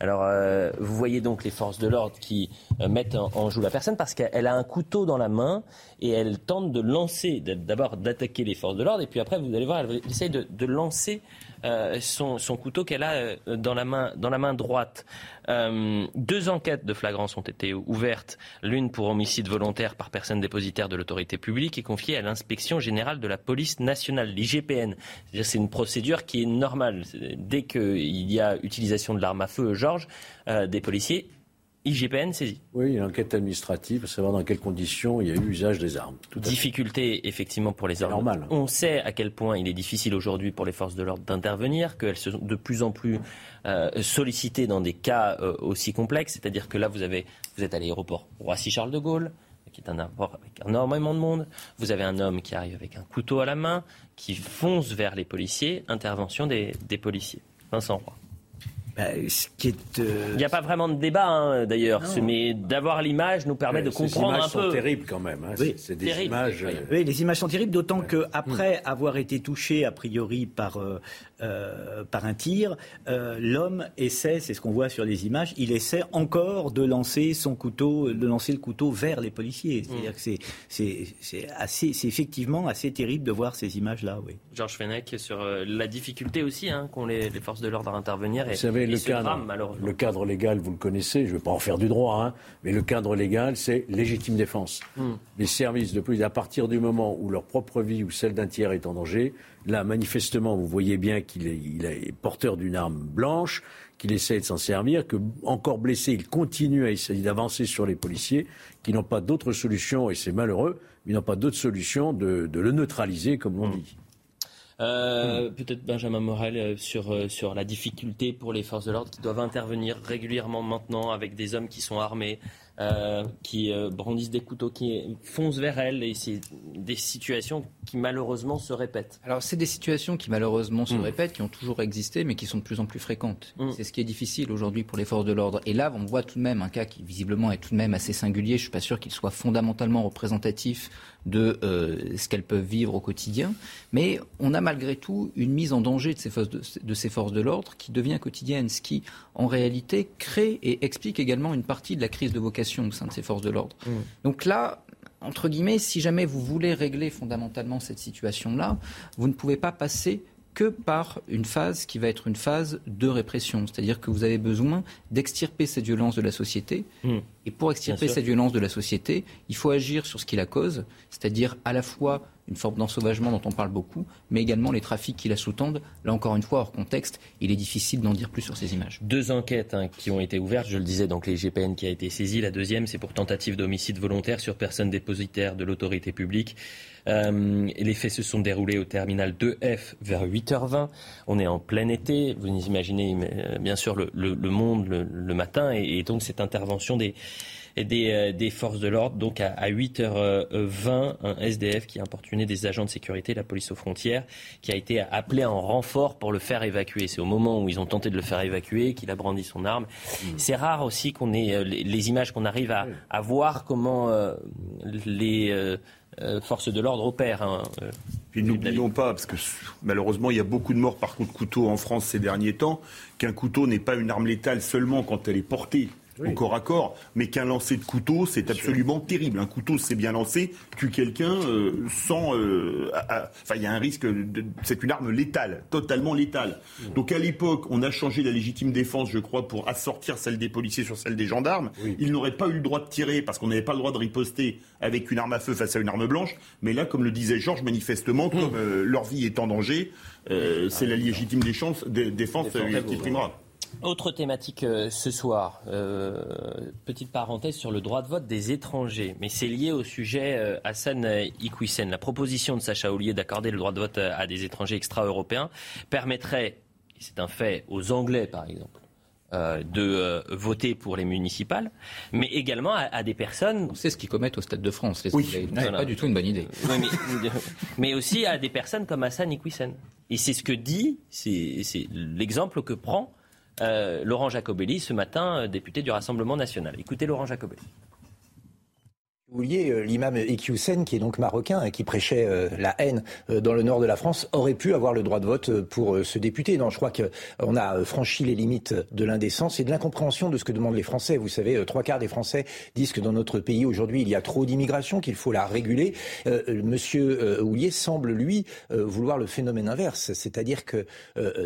Alors, vous voyez donc les forces de l'ordre qui mettent en, en joue la personne parce qu'elle a un couteau dans la main et elle tente de lancer, d'abord d'attaquer les forces de l'ordre, et puis après, vous allez voir, elle essaye de, de lancer euh, son, couteau qu'elle a euh, dans la main, dans la main droite. Euh, deux enquêtes de flagrance ont été ouvertes, l'une pour homicide volontaire par personne dépositaire de l'autorité publique et confiée à l'inspection générale de la police nationale, l'IGPN. C'est une procédure qui est normale. Dès qu'il y a utilisation de l'arme à feu, Georges, des policiers, IGPN saisit. Oui, une enquête administrative pour savoir dans quelles conditions il y a eu usage des armes. Tout à fait. Difficulté effectivement pour les armes. normal. On sait à quel point il est difficile aujourd'hui pour les forces de l'ordre d'intervenir, qu'elles sont de plus en plus euh, sollicitées dans des cas euh, aussi complexes. C'est-à-dire que là, vous avez, vous êtes à l'aéroport Roissy-Charles de Gaulle, qui est un aéroport avec énormément de monde. Vous avez un homme qui arrive avec un couteau à la main, qui fonce vers les policiers. Intervention des, des policiers. Vincent Roy. Bah, ce qui est, euh, Il n'y a pas vraiment de débat, hein, d'ailleurs, mais d'avoir l'image nous permet Ouais, de ces comprendre images un peu. sont terribles quand même. hein. Oui. C'est- des Terrible. images. Oui. euh, Oui, les images sont terribles, d'autant que après avoir été touché a priori par euh, euh, par un tir, euh, l'homme essaie, c'est ce qu'on voit sur les images, il essaie encore de lancer son couteau, de lancer le couteau vers les policiers. C'est-à-dire que c'est c'est c'est assez, c'est effectivement assez terrible de voir ces images-là. Oui. Georges Fenech sur euh, la difficulté aussi hein, qu'ont les, les forces de l'ordre à intervenir. Et, Vous savez, et le cadre, drame, malheureusement. le cadre légal, vous le connaissez, je ne vais pas en faire du droit, hein, mais le cadre légal, c'est légitime défense. Hmm. Les services de police, à partir du moment où leur propre vie ou celle d'un tiers est en danger, là, manifestement, vous voyez bien qu'il est, il est porteur d'une arme blanche, qu'il essaie de s'en servir, que, encore blessé, il continue à essayer d'avancer sur les policiers, qui n'ont pas d'autre solution, et c'est malheureux, mais ils n'ont pas d'autre solution de, de le neutraliser, comme Hmm. l'on dit. Euh, Peut-être Benjamin Morel euh, sur, euh, sur la difficulté pour les forces de l'ordre qui doivent intervenir régulièrement maintenant avec des hommes qui sont armés, euh, qui euh, brandissent des couteaux, qui foncent vers elles. Et c'est des situations qui malheureusement se répètent. Alors, c'est des situations qui malheureusement se Mm. répètent, qui ont toujours existé, mais qui sont de plus en plus fréquentes. Mm. C'est ce qui est difficile aujourd'hui pour les forces de l'ordre. Et là, on voit tout de même un cas qui visiblement est tout de même assez singulier. Je suis pas sûr qu'il soit fondamentalement représentatif de euh, ce qu'elles peuvent vivre au quotidien. Mais on a malgré tout une mise en danger de ces forces de, de ces forces de l'ordre qui devient quotidienne, ce qui en réalité crée et explique également une partie de la crise de vocation au sein de ces forces de l'ordre. Donc là, entre guillemets, si jamais vous voulez régler fondamentalement cette situation-là, vous ne pouvez pas passer que par une phase qui va être une phase de répression. C'est-à-dire que vous avez besoin d'extirper cette violence de la société. Mm. Et pour extirper cette violence de la société, il faut agir sur ce qui la cause, c'est-à-dire à la fois une forme d'ensauvagement dont on parle beaucoup, mais également les trafics qui la sous-tendent. Là encore une fois, hors contexte, il est difficile d'en dire plus sur ces images. Deux enquêtes hein, qui ont été ouvertes, je le disais, donc les GPN qui a été saisi. La deuxième, c'est pour tentative d'homicide volontaire sur personne dépositaire de l'autorité publique. Euh, les faits se sont déroulés au terminal 2F vers 8h20. On est en plein été. Vous imaginez euh, bien sûr le, monde le, matin et donc cette intervention des, des, euh, des forces de l'ordre. Donc à, à 8h20, un SDF qui a importuné des agents de sécurité, la police aux frontières, qui a été appelé en renfort pour le faire évacuer. C'est au moment où ils ont tenté de le faire évacuer qu'il a brandi son arme. C'est rare aussi qu'on ait euh, les, images qu'on arrive à, à voir comment euh, les euh, euh, forces de l'ordre opèrent. hein, euh. Puis n'oublions pas, parce que malheureusement, il y a beaucoup de morts par coup de couteau en France ces derniers temps, qu'un couteau n'est pas une arme létale seulement quand elle est portée au corps à corps, mais qu'un lancer de couteau, c'est absolument terrible. Un couteau, c'est bien lancé, tue quelqu'un euh, sans... euh, à- à- Enfin, il y a un risque, de- c'est une arme létale, totalement létale. Donc à l'époque, on a changé la légitime défense, je crois, pour assortir celle des policiers sur celle des gendarmes. Ils n'auraient pas eu le droit de tirer, parce qu'on n'avait pas le droit de riposter avec une arme à feu face à une arme blanche. Mais là, comme le disait Georges, manifestement, comme euh, leur vie est en danger, euh, c'est la légitime des- défense euh, qui primera. Autre thématique euh, ce soir, euh, petite parenthèse sur le droit de vote des étrangers, mais c'est lié au sujet euh, Hassan Iquissen. La proposition de Sacha Ollier d'accorder le droit de vote à des étrangers extra-européens permettrait c'est un fait aux Anglais par exemple, euh, de euh, voter pour les municipales, mais également à, des personnes. C'est ce qu'ils commettent au Stade de France, les oui. C'est pas du tout une bonne idée. <laughs> mais, aussi à des personnes comme Hassan Iquissen. Et c'est ce que dit, c'est l'exemple que prend Laurent Jacobelli ce matin, député du Rassemblement national. Écoutez Laurent Jacobelli. Vous euh, l'imam Iqiyoussen, qui est donc marocain et qui prêchait euh, la haine euh, dans le nord de la France, aurait pu avoir le droit de vote pour ce député. Non, je crois qu'on a franchi les limites de l'indécence et de l'incompréhension de ce que demandent les Français. Vous savez, trois quarts des Français disent que dans notre pays aujourd'hui, il y a trop d'immigration, qu'il faut la réguler. Monsieur Houlier semble, lui, vouloir le phénomène inverse, c'est-à-dire que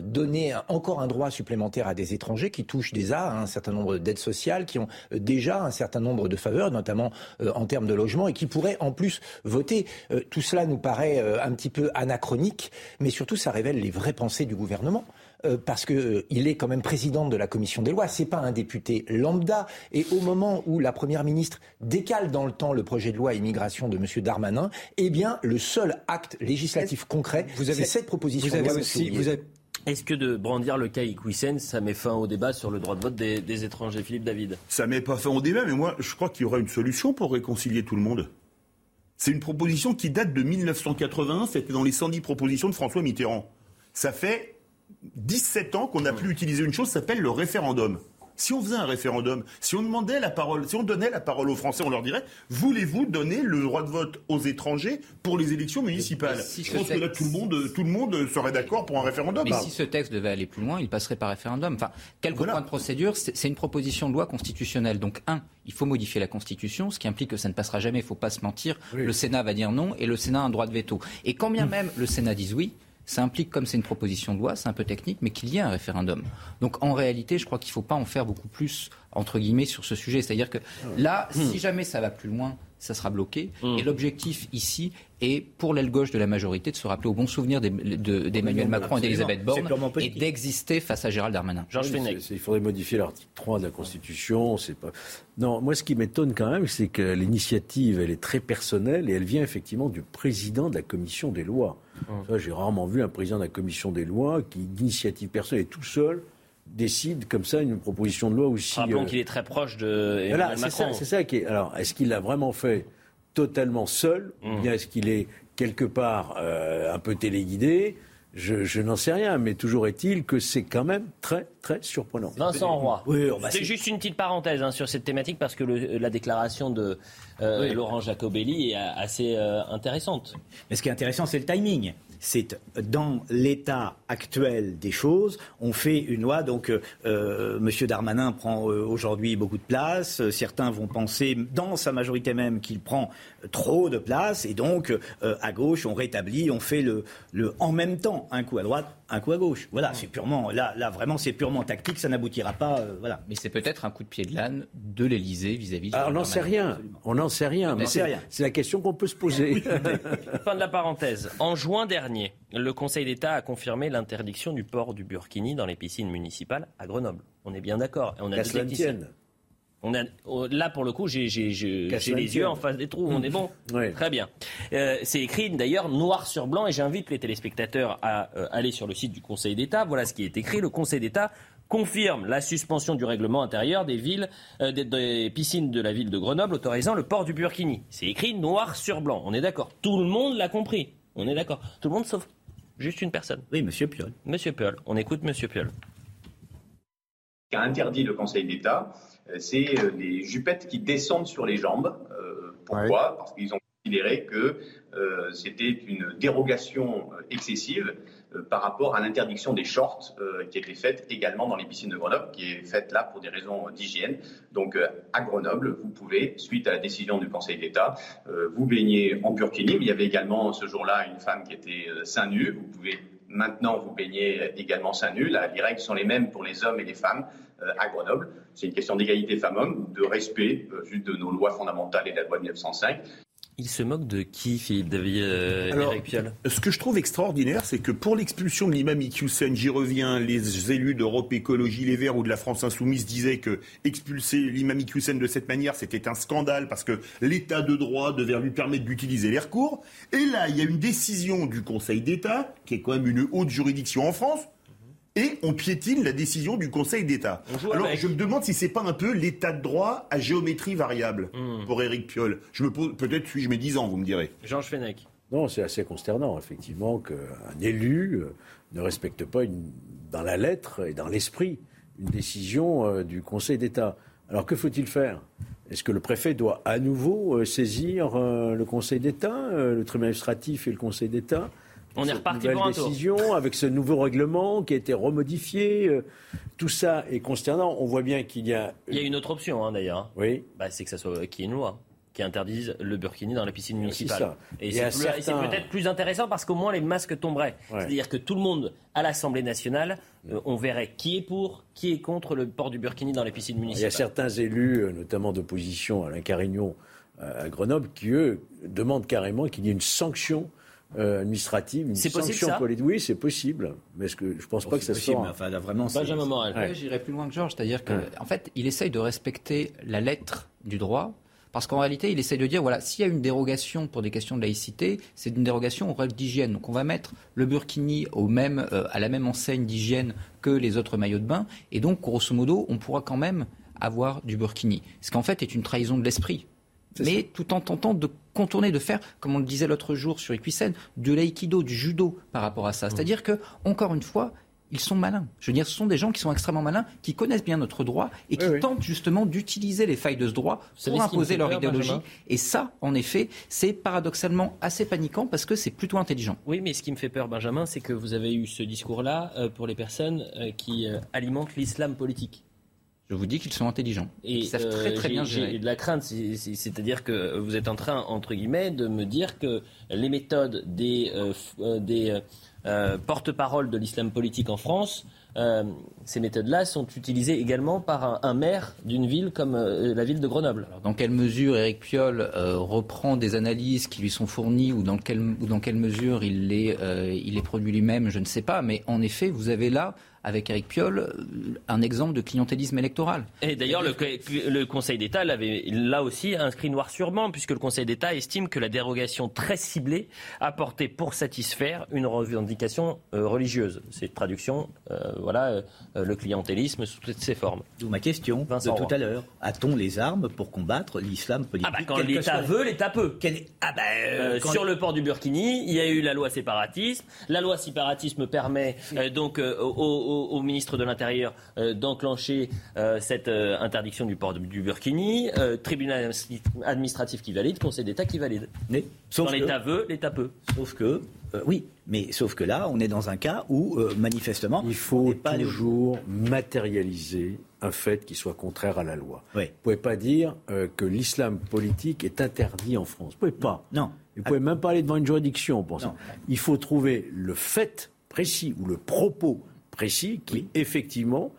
donner encore un droit supplémentaire à des étrangers qui touchent déjà un certain nombre d'aides sociales, qui ont déjà un certain nombre de faveurs, notamment en termes de logement et qui pourrait en plus voter. Euh, tout cela nous paraît euh, un petit peu anachronique, mais surtout ça révèle les vraies pensées du gouvernement. Euh, parce qu'il il est quand même président de la commission des lois, c'est pas un député lambda. Et au moment où la première ministre décale dans le temps le projet de loi immigration de M. Darmanin, eh bien, le seul acte législatif concret, vous avez cette proposition. Vous avez aussi, est-ce que de brandir le cas Iquissen, ça met fin au débat sur le droit de vote des, étrangers Philippe David? Ça met pas fin au débat, mais moi, je crois qu'il y aura une solution pour réconcilier tout le monde. C'est une proposition qui date de 1981, c'était dans les 110 propositions de François Mitterrand. Ça fait 17 ans qu'on n'a plus utilisé une chose qui s'appelle le référendum. Si on faisait un référendum, si on demandait la parole, si on donnait la parole aux Français, on leur dirait voulez-vous donner le droit de vote aux étrangers pour les élections municipales Je pense que là tout le monde, tout le monde serait d'accord pour un référendum. Mais si ce texte devait aller plus loin, il passerait par référendum. Enfin, quelques points de procédure, c'est une proposition de loi constitutionnelle. Donc un, il faut modifier la Constitution, ce qui implique que ça ne passera jamais. Il ne faut pas se mentir. Le Sénat va dire non et le Sénat a un droit de veto. Et quand bien même le Sénat dise oui, ça implique, comme c'est une proposition de loi, c'est un peu technique, mais qu'il y ait un référendum. Donc en réalité, je crois qu'il ne faut pas en faire beaucoup plus, entre guillemets, sur ce sujet. C'est-à-dire que là, si hmm. jamais ça va plus loin, ça sera bloqué. Hmm. Et l'objectif ici est, pour l'aile gauche de la majorité, de se rappeler au bon souvenir d'Emmanuel Macron et d'Elisabeth Borne et d'exister face à Gérald Darmanin. Georges Il faudrait modifier l'article 3 de la Constitution. C'est pas... Non, moi, ce qui m'étonne quand même, c'est que l'initiative, elle est très personnelle et elle vient effectivement du président de la Commission des lois. J'ai rarement vu un président de la commission des lois qui, d'initiative personnelle, tout seul, décide comme ça une proposition de loi aussi. Rappelons euh, qu'il est très proche de voilà, Macron. C'est ça, qui est. Alors, est-ce qu'il l'a vraiment fait totalement seul ou mmh. bien est-ce qu'il est quelque part euh, un peu téléguidé? Je, n'en sais rien, mais toujours est-il que c'est quand même très, très surprenant. Vincent Roy. c'est juste une petite parenthèse hein, sur cette thématique parce que la déclaration de euh, Laurent Jacobelli est assez euh, intéressante. Mais ce qui est intéressant, c'est le timing c'est dans l'état actuel des choses, on fait une loi. Donc, euh, euh M. Darmanin prend euh, aujourd'hui beaucoup de place. Certains vont penser, dans sa majorité même, qu'il prend trop de place. Et donc, euh, à gauche, on rétablit, on fait le, le en même temps, un coup à droite, un coup à gauche. Voilà, c'est purement, là, là vraiment, c'est purement tactique, ça n'aboutira pas. voilà. Mais c'est peut-être un coup de pied de l'âne de l'Elysée vis-à-vis. on n'en sait rien. On n'en sait rien. Mais c'est la question qu'on peut se poser. <laughs> fin de la parenthèse. En juin dernier le Conseil d'État a confirmé l'interdiction du port du burkini dans les piscines municipales à Grenoble. On est bien d'accord. On a on a, oh, là, pour le coup, j'ai les yeux en face des trous. On est bon <laughs> Très bien. Euh, c'est écrit d'ailleurs noir sur blanc et j'invite les téléspectateurs à euh, aller sur le site du Conseil d'État. Voilà ce qui est écrit. Le Conseil d'État confirme la suspension du règlement intérieur des villes, euh, des, piscines de la ville de Grenoble autorisant le port du burkini. C'est écrit noir sur blanc. On est d'accord. Tout le monde l'a compris. On est d'accord. Tout le monde sauf juste une personne. Oui, Monsieur Piolle. Monsieur Piolle. On écoute Monsieur Piolle. Ce qu'a interdit le Conseil d'État, c'est euh, les jupettes qui descendent sur les jambes. Euh, pourquoi? Parce qu'ils ont considéré que c'était une dérogation excessive euh, par rapport à l'interdiction des shorts euh, qui était faite également dans les piscines de Grenoble, qui est faite là pour des raisons d'hygiène. Donc euh, à Grenoble, vous pouvez, suite à la décision du Conseil d'État, vous baigner en burkini. Il y avait également ce jour-là une femme qui était seins nus. Vous pouvez maintenant vous baigner également seins nus. les règles sont les mêmes pour les hommes et les femmes à Grenoble. C'est une question d'égalité femmes-hommes, de respect juste de nos lois fondamentales et de la loi de 1905. Il se moque de qui, Philippe David euh, Alors, Ce que je trouve extraordinaire, c'est que pour l'expulsion de l'imam Iqiyoussen, j'y reviens, les élus d'Europe Écologie Les Verts ou de la France Insoumise disaient que expulser l'imam Iqiyoussen de cette manière, c'était un scandale parce que l'état de droit devait lui permettre d'utiliser les recours. Et là, il y a une décision du Conseil d'État, qui est quand même une haute juridiction en France, et on piétine la décision du Conseil d'État. Alors je me demande si c'est pas un peu l'état de droit à géométrie variable Hmm. pour Éric Piolle. Je me pose, peut-être suis-je mes 10 ans, vous me direz. Georges Fenech. Non, c'est assez consternant, effectivement, qu'un élu euh, ne respecte pas une- dans la lettre et dans l'esprit une décision euh, du Conseil d'État. Alors que faut-il faire? Est-ce que le préfet doit à nouveau euh, saisir euh, le Conseil d'État, euh, le tribunal administratif et le Conseil d'État? On est reparti nouvelle pour un tour. décision avec ce nouveau règlement qui a été remodifié. euh, tout ça est consternant. On voit bien qu'il y a. Il y a une autre option hein, d'ailleurs. Oui. Bah, c'est que ça soit qu'il y ait une loi qui interdise le burkini dans la piscine municipale. ça. Et c'est certains- peut-être plus intéressant parce qu'au moins les masques tomberaient. Ouais. C'est-à-dire que tout le monde à l'Assemblée nationale, euh, on verrait qui est pour, qui est contre le port du burkini dans les piscines Il y a municipales. certains élus, euh, notamment d'opposition, Alain Carignon euh, à Grenoble, qui, eux, demandent carrément qu'il y ait une sanction euh, administrative, une C'est possible, sanction ça politique. Oui, c'est possible. Mais que je pense pas que ça possible, soit. enfin, là, vraiment, c'est- Benjamin Morel. Ouais, J'irai plus loin que Georges, c'est-à-dire qu'en en fait, il essaye de respecter la lettre du droit. Parce qu'en réalité, il essaye de dire, voilà, s'il y a une dérogation pour des questions de laïcité, c'est une dérogation aux règles d'hygiène. Donc on va mettre le burkini au même, euh, à la même enseigne d'hygiène que les autres maillots de bain. Et donc, grosso modo, on pourra quand même avoir du burkini. Ce qu'en fait est une trahison de l'esprit. Mais tout en tentant de contourner, de faire, comme on le disait l'autre jour sur Equisen, de l'aïkido, du judo par rapport à ça. C'est-à-dire que, encore une fois, ils sont malins. Je veux dire, ce sont des gens qui sont extrêmement malins, qui connaissent bien notre droit et qui tentent justement d'utiliser les failles de ce droit pour imposer leur peur, idéologie. Benjamin Et ça, en effet, c'est paradoxalement assez paniquant parce que c'est plutôt intelligent. Oui, mais ce qui me fait peur, Benjamin, c'est que vous avez eu ce discours-là euh, pour les personnes euh, qui euh, alimentent l'islam politique. Je vous dis qu'ils sont intelligents. Et Ils savent très, euh, très j'ai- bien J'ai gérer. de la crainte, c'est- c'est- c'est-à-dire que vous êtes en train, entre guillemets, de me dire que les méthodes des, euh, euh, des euh, porte-parole de l'islam politique en France, ces méthodes-là sont utilisées également par un, un maire d'une ville comme la ville de Grenoble. Dans quelle mesure Éric Piolle reprend des analyses qui lui sont fournies ou dans quelle, ou dans quelle mesure il les, il les produit lui-même, je ne sais pas. Mais en effet, vous avez là, avec Éric Piolle, euh, un exemple de clientélisme électoral. Et d'ailleurs, le, le Conseil d'État l'avait là aussi inscrit noir sur blanc, puisque le Conseil d'État estime que la dérogation très ciblée apportait pour satisfaire une revendication euh, religieuse. C'est traduction, euh, voilà, euh, le clientélisme sous toutes ses formes. D'où ma question Vincent de tout Roy. à l'heure. A-t-on les armes pour combattre l'islam politique? Ah bah quand l'État soit- veut, l'État peut. Ah bah, Euh, euh, quand sur le port du Burkini, il y a eu la loi séparatisme. La loi séparatisme permet euh, donc euh, au, au- au ministre de l'Intérieur euh, d'enclencher euh, cette euh, interdiction du port du, du Burkini. Euh, tribunal administratif qui valide, Conseil d'État qui valide. Mais, sauf l'État veut, l'État peut. Sauf que, euh, oui, mais sauf que là, on est dans un cas où, euh, manifestement, Il faut pas toujours matérialiser un fait qui soit contraire à la loi. Oui. Vous ne pouvez pas dire euh, que l'islam politique est interdit en France. Vous ne pouvez pas. Non. Vous ne pouvez même pas aller devant une juridiction pour ça. Il faut trouver le fait précis ou le propos précis qui, effectivement,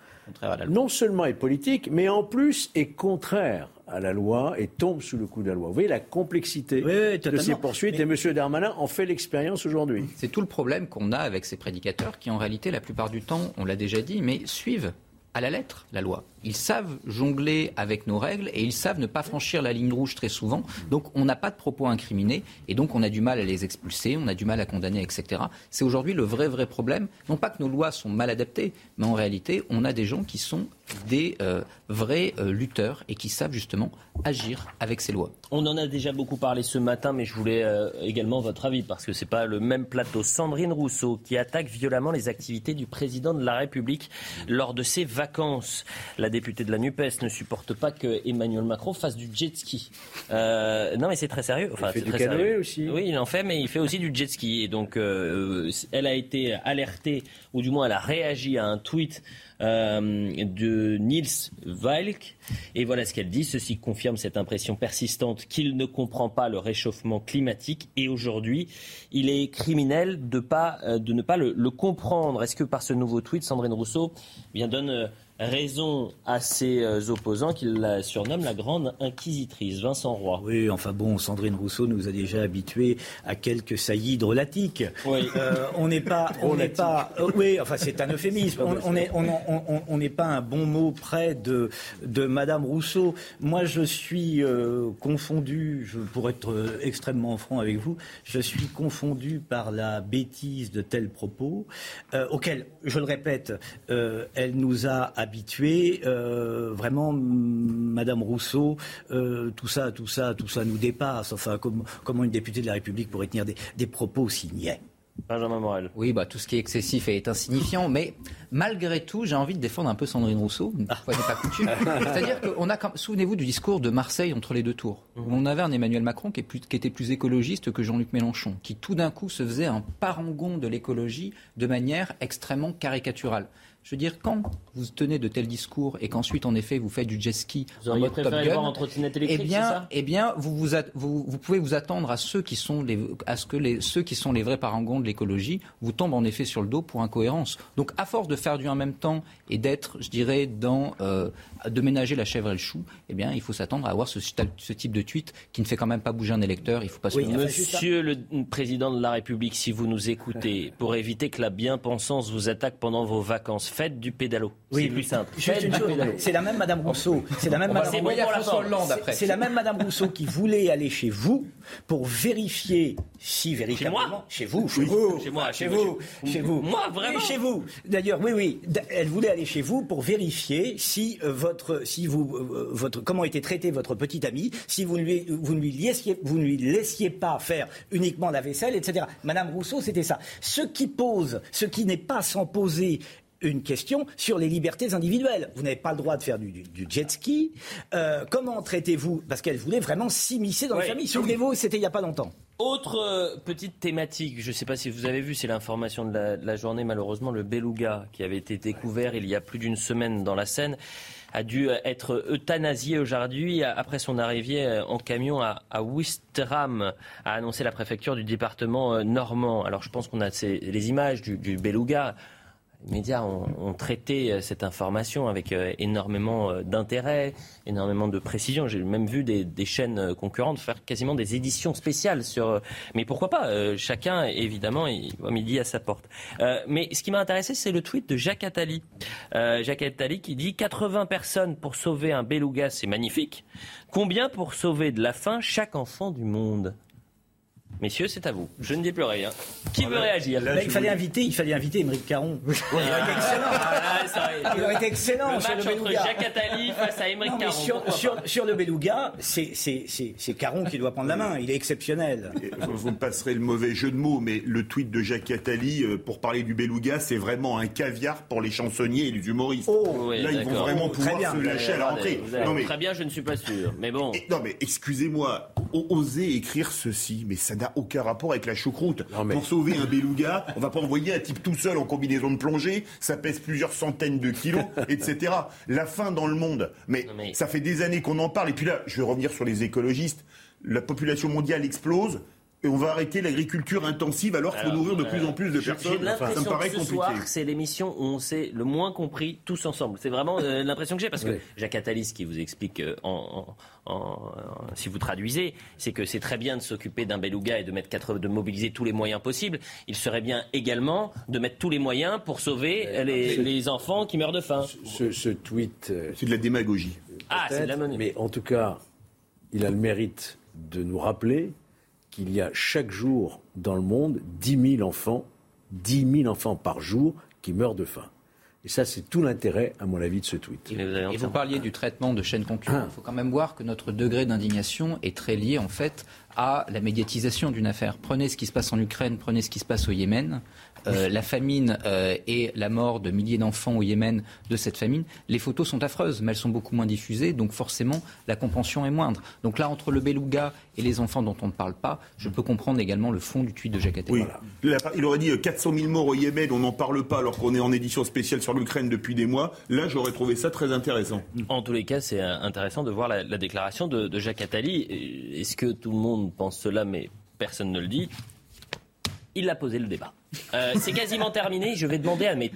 non seulement est politique, mais en plus est contraire à la loi et tombe sous le coup de la loi. Vous voyez la complexité Oui, oui, de ces poursuites Mais- et M. Darmanin en fait l'expérience aujourd'hui. C'est tout le problème qu'on a avec ces prédicateurs qui, en réalité, la plupart du temps, on l'a déjà dit, mais suivent à la lettre la loi. Ils savent jongler avec nos règles et ils savent ne pas franchir la ligne rouge très souvent. Donc on n'a pas de propos incriminés et donc on a du mal à les expulser, on a du mal à condamner, etc. C'est aujourd'hui le vrai, vrai problème. Non pas que nos lois sont mal adaptées, mais en réalité, on a des gens qui sont des euh, vrais euh, lutteurs et qui savent justement agir avec ces lois. On en a déjà beaucoup parlé ce matin, mais je voulais euh, également votre avis parce que c'est pas le même plateau. Sandrine Rousseau qui attaque violemment les activités du président de la République lors de ses vacances. Députée de la Nupes ne supporte pas que Emmanuel Macron fasse du jet ski. Euh, non, mais c'est très sérieux. Enfin, Il fait c'est du très canoë sérieux. aussi. Oui, il en fait, mais il fait aussi du jet ski. Et donc, euh, elle a été alertée, ou du moins, elle a réagi à un tweet euh, de Niels Weilk. Et voilà ce qu'elle dit. Ceci confirme cette impression persistante qu'il ne comprend pas le réchauffement climatique. Et aujourd'hui, il est criminel de, pas, euh, de ne pas le, le comprendre. Est-ce que par ce nouveau tweet, Sandrine Rousseau eh bien, donne euh, raison à ses euh, opposants qu'il la surnomme la grande inquisitrice. Vincent Roy. Oui, enfin bon, Sandrine Rousseau nous a déjà habitués à quelques saillies drôlatiques. Oui. Euh, on n'est pas, on n'est pas, euh, oui, enfin c'est un euphémisme. On n'est on, on, on, n'est pas un bon mot près de de Madame Rousseau. Moi, je suis euh, confondu, je, pour être extrêmement franc avec vous, je suis confondu par la bêtise de tels propos euh, auxquels, je le répète, euh, elle nous a habitués. Euh, vraiment, Madame Rousseau, euh, tout ça, tout ça, tout ça nous dépasse. Enfin, comme, comment une députée de la République pourrait tenir des, des propos aussi niais Benjamin Morel. Oui, bah, tout ce qui est excessif est insignifiant, mais malgré tout, j'ai envie de défendre un peu Sandrine Rousseau, une fois n'est pas coutume. <laughs> C'est-à-dire qu'on a, quand- souvenez-vous du discours de Marseille entre les deux tours, où on avait un Emmanuel Macron qui, est plus- qui était plus écologiste que Jean-Luc Mélenchon, qui tout d'un coup se faisait un parangon de l'écologie de manière extrêmement caricaturale. Je veux dire, quand vous tenez de tels discours et qu'ensuite, en effet, vous faites du jet ski Vous auriez préféré Gun, voir en trottinette électrique, eh bien, ça eh bien, vous, vous, vous, vous pouvez vous attendre à ceux qui sont les, à ce que les, ceux qui sont les vrais parangons de l'écologie vous tombent en effet sur le dos pour incohérence. Donc, à force de faire du en même temps et d'être, je dirais, dans euh, de ménager la chèvre et le chou, eh bien, il faut s'attendre à avoir ce, ce type de tweet qui ne fait quand même pas bouger un électeur. Il faut pas se. Monsieur le président de la République, si vous nous écoutez, pour éviter que la bien-pensance vous attaque pendant vos vacances, faites du pédalo. Oui, c'est plus simple. C'est la même Madame Rousseau. C'est la même Madame. C'est- la même Rousseau qui voulait aller chez vous pour vérifier si véritablement chez vous, chez vous, Chez moi, chez chez vous, moi. chez vous. Moi, vraiment chez vous. D'ailleurs, oui, oui. Elle voulait aller chez vous pour vérifier si euh, votre, si vous, euh, votre, comment était traité votre petit ami, si vous ne lui, vous ne lui laissiez, vous ne lui laissiez pas faire uniquement la vaisselle, etc. Madame Rousseau, c'était ça. Ce qui pose, ce qui n'est pas sans poser une question sur les libertés individuelles. Vous n'avez pas le droit de faire du, du- du jet ski. Euh, comment traitez-vous Parce qu'elle voulait vraiment s'immiscer dans Ouais. les familles. Souvenez-vous, c'était il n'y a pas longtemps. Autre euh, petite thématique, je ne sais pas si vous avez vu, c'est l'information de la, de la journée, malheureusement, le beluga qui avait été découvert il y a plus d'une semaine dans la Seine a dû être euthanasié aujourd'hui après son arrivée euh, en camion à, à Ouistreham, a annoncé la préfecture du département euh, normand. Alors je pense qu'on a ces- les images du, du beluga. Les médias ont, traité euh, cette information avec euh, énormément euh, d'intérêt, énormément de précision. J'ai même vu des, chaînes concurrentes faire quasiment des éditions spéciales sur. Mais pourquoi pas Chacun, évidemment, il voit midi à sa porte. Mais ce qui m'a intéressé, c'est le tweet de Jacques Attali. Jacques Attali qui dit 80 personnes pour sauver un beluga, c'est magnifique. Combien pour sauver de la faim chaque enfant du monde? Messieurs, c'est à vous. Je ne dis plus rien. Qui veut réagir Là, il, fallait inviter, il fallait inviter Émeric Caron. Il aurait été excellent. Ah, Il aurait été excellent Le sur match le entre beluga. Jacques Attali face à Émeric Caron. sur, le beluga, c'est- Caron qui doit prendre la main. Il est exceptionnel. Vous, me passerez le mauvais jeu de mots, mais le tweet de Jacques Attali euh, pour parler du beluga, c'est vraiment un caviar pour les chansonniers et les humoristes. Oui, Là, ils vont vraiment Très pouvoir bien. se lâcher à la rentrée. Non, mais- Très bien, je ne suis pas sûr. Mais bon. Et- non mais excusez-moi, oser écrire ceci, mais ça n'a aucun rapport avec la choucroute. Pour sauver un beluga, on va pas envoyer un type tout seul en combinaison de plongée, ça pèse plusieurs centaines de kilos, <laughs> etc. La faim dans le monde, mais, ça fait des années qu'on en parle. Et puis là, je vais revenir sur les écologistes. La population mondiale explose. Et on va arrêter l'agriculture intensive alors qu'il faut nourrir de euh, plus en plus de personnes. J'ai ça me l'impression paraît que ce compliqué. soir, c'est l'émission où on s'est le moins compris tous ensemble. C'est vraiment euh, l'impression que j'ai parce que Oui. Jacques Attali, ce qui vous explique, euh, en, en- en- si vous traduisez, c'est que c'est très bien de s'occuper d'un beluga et de mettre quatre, de mobiliser tous les moyens possibles. Il serait bien également de mettre tous les moyens pour sauver euh, les, ce- les enfants qui meurent de faim. Ce, ce tweet. C'est de la démagogie. Ah, c'est de la monnaie. Mais en tout cas, il a le mérite de nous rappeler qu'il y a chaque jour dans le monde 10 000 enfants, 10 000 enfants par jour qui meurent de faim. Et ça, c'est tout l'intérêt, à mon avis, de ce tweet. Et vous parliez du traitement de chaînes concurrentes. Il faut quand même voir que notre degré d'indignation est très lié en fait à la médiatisation d'une affaire. Prenez ce qui se passe en Ukraine, prenez ce qui se passe au Yémen. Euh, la famine euh, et la mort de milliers d'enfants au Yémen de cette famine, les photos sont affreuses, mais elles sont beaucoup moins diffusées, donc forcément la compréhension est moindre. Donc là, entre le beluga et les enfants dont on ne parle pas, je peux comprendre également le fond du tweet de Jacques Attali. Oui. Il aurait dit euh, 400 000 morts au Yémen, on n'en parle pas alors qu'on est en édition spéciale sur l'Ukraine depuis des mois. Là, j'aurais trouvé ça très intéressant. En tous les cas, c'est euh, intéressant de voir la, la déclaration de, de Jacques Attali. Est-ce que tout le monde pense cela, mais personne ne le dit Il a posé le débat. Euh, c'est quasiment terminé. Je vais demander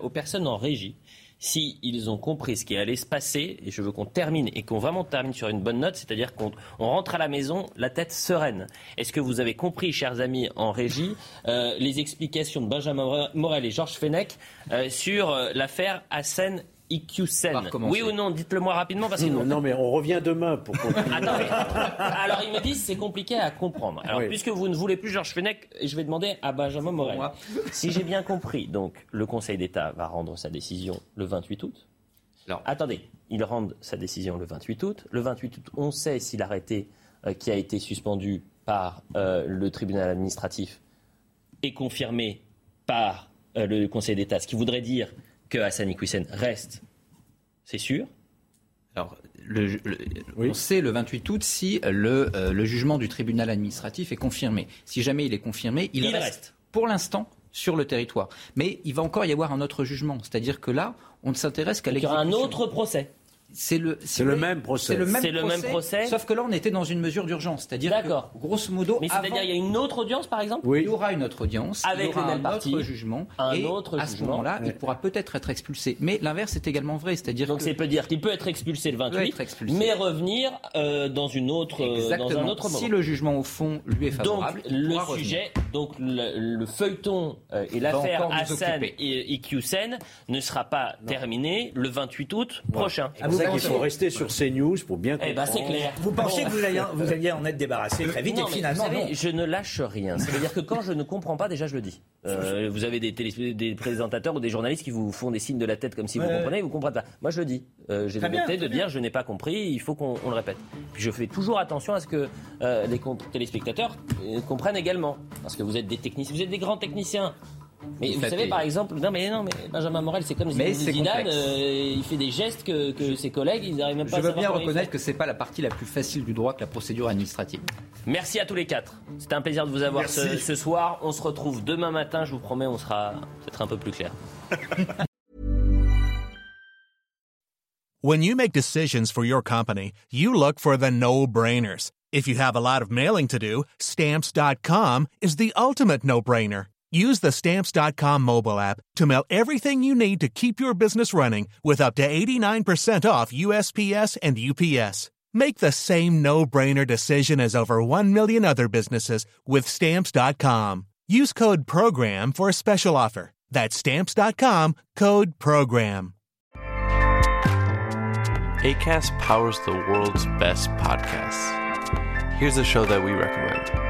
aux personnes en régie si ils ont compris ce qui allait se passer, et je veux qu'on termine et qu'on vraiment termine sur une bonne note, c'est-à-dire qu'on rentre à la maison la tête sereine. Est-ce que vous avez compris, chers amis en régie, euh, les explications de Benjamin Morel et Georges Fenech euh, sur l'affaire Hassan oui ou non Dites-le moi rapidement parce que non, mais on revient demain pour Attendez. Alors ils me disent c'est compliqué à comprendre. Alors puisque vous ne voulez plus Georges Fenech, je vais demander à Benjamin Morel. Si j'ai bien compris, donc le Conseil d'État va rendre sa décision le 28 août. Alors attendez, il rend sa décision le 28 août. Le 28 août, on sait si l'arrêté euh, qui a été suspendu par euh, le tribunal administratif est confirmé par euh, le Conseil d'État, ce qui voudrait dire que Hassan Iqwisen reste, c'est sûr. Alors, le, on sait le 28 août si le, euh, le, jugement du tribunal administratif est confirmé. Si jamais il est confirmé, il, reste, pour l'instant sur le territoire. Mais il va encore y avoir un autre jugement. C'est-à-dire que là, on ne s'intéresse qu'à l'exécution. Il y aura un autre procès. C'est le, le, même procès. C'est le, même, procès, Sauf que là, on était dans une mesure d'urgence. C'est-à-dire que, grosso modo. Mais c'est-à-dire, il y a une autre audience, par exemple Oui. Il y aura une autre audience. Avec il y aura un autre jugement. Un et autre à ce moment-là, il pourra peut-être être expulsé. Mais l'inverse est également vrai. C'est-à-dire Donc, ça peut dire qu'il peut être expulsé le 28, mais revenir euh, dans, une autre, euh, dans un autre moment. Si le jugement, au fond, lui est favorable. Donc, le sujet, donc le, feuilleton euh, et l'affaire Hassan et Iqiyoussen ne sera pas terminé le 28 août prochain. Ça qu'il faut rester sur CNews pour bien comprendre. Eh ben, c'est clair. Vous pensez que vous alliez, vous alliez, en être débarrassé très vite et finalement vous savez, Je ne lâche rien. C'est-à-dire que quand je ne comprends pas, déjà je le dis. Euh, vous avez des, des, présentateurs ou des journalistes qui vous font des signes de la tête comme si vous comprenez, vous comprenez pas. Moi je le dis. Euh, J'ai l'honnêteté de dire je n'ai pas compris, il faut qu'on le répète. Puis je fais toujours attention à ce que euh, les téléspectateurs euh, comprennent également. Parce que vous êtes des techniciens, vous êtes des grands techniciens. Mais vous, savez, par exemple, non mais non, mais Benjamin Morel, c'est comme Zidane, euh, il fait des gestes que, que ses collègues, ils n'arrivent même pas Je veux bien reconnaître que c'est pas la partie la plus facile du droit que la procédure administrative. Merci à tous les quatre. C'était un plaisir de vous avoir ce, ce, soir. On se retrouve demain matin, je vous promets, on sera peut-être un peu plus clair. <laughs> When you make decisions for your company, you look for the no-brainers. If you have a lot of mailing to do, stamps.com is the ultimate no-brainer. Use the Stamps.com mobile app to mail everything you need to keep your business running with up to 89% off USPS and UPS. Make the same no-brainer decision as over 1 million other businesses with Stamps.com. Use code PROGRAM for a special offer. That's Stamps.com, code PROGRAM. ACAST powers the world's best podcasts. Here's a show that we recommend.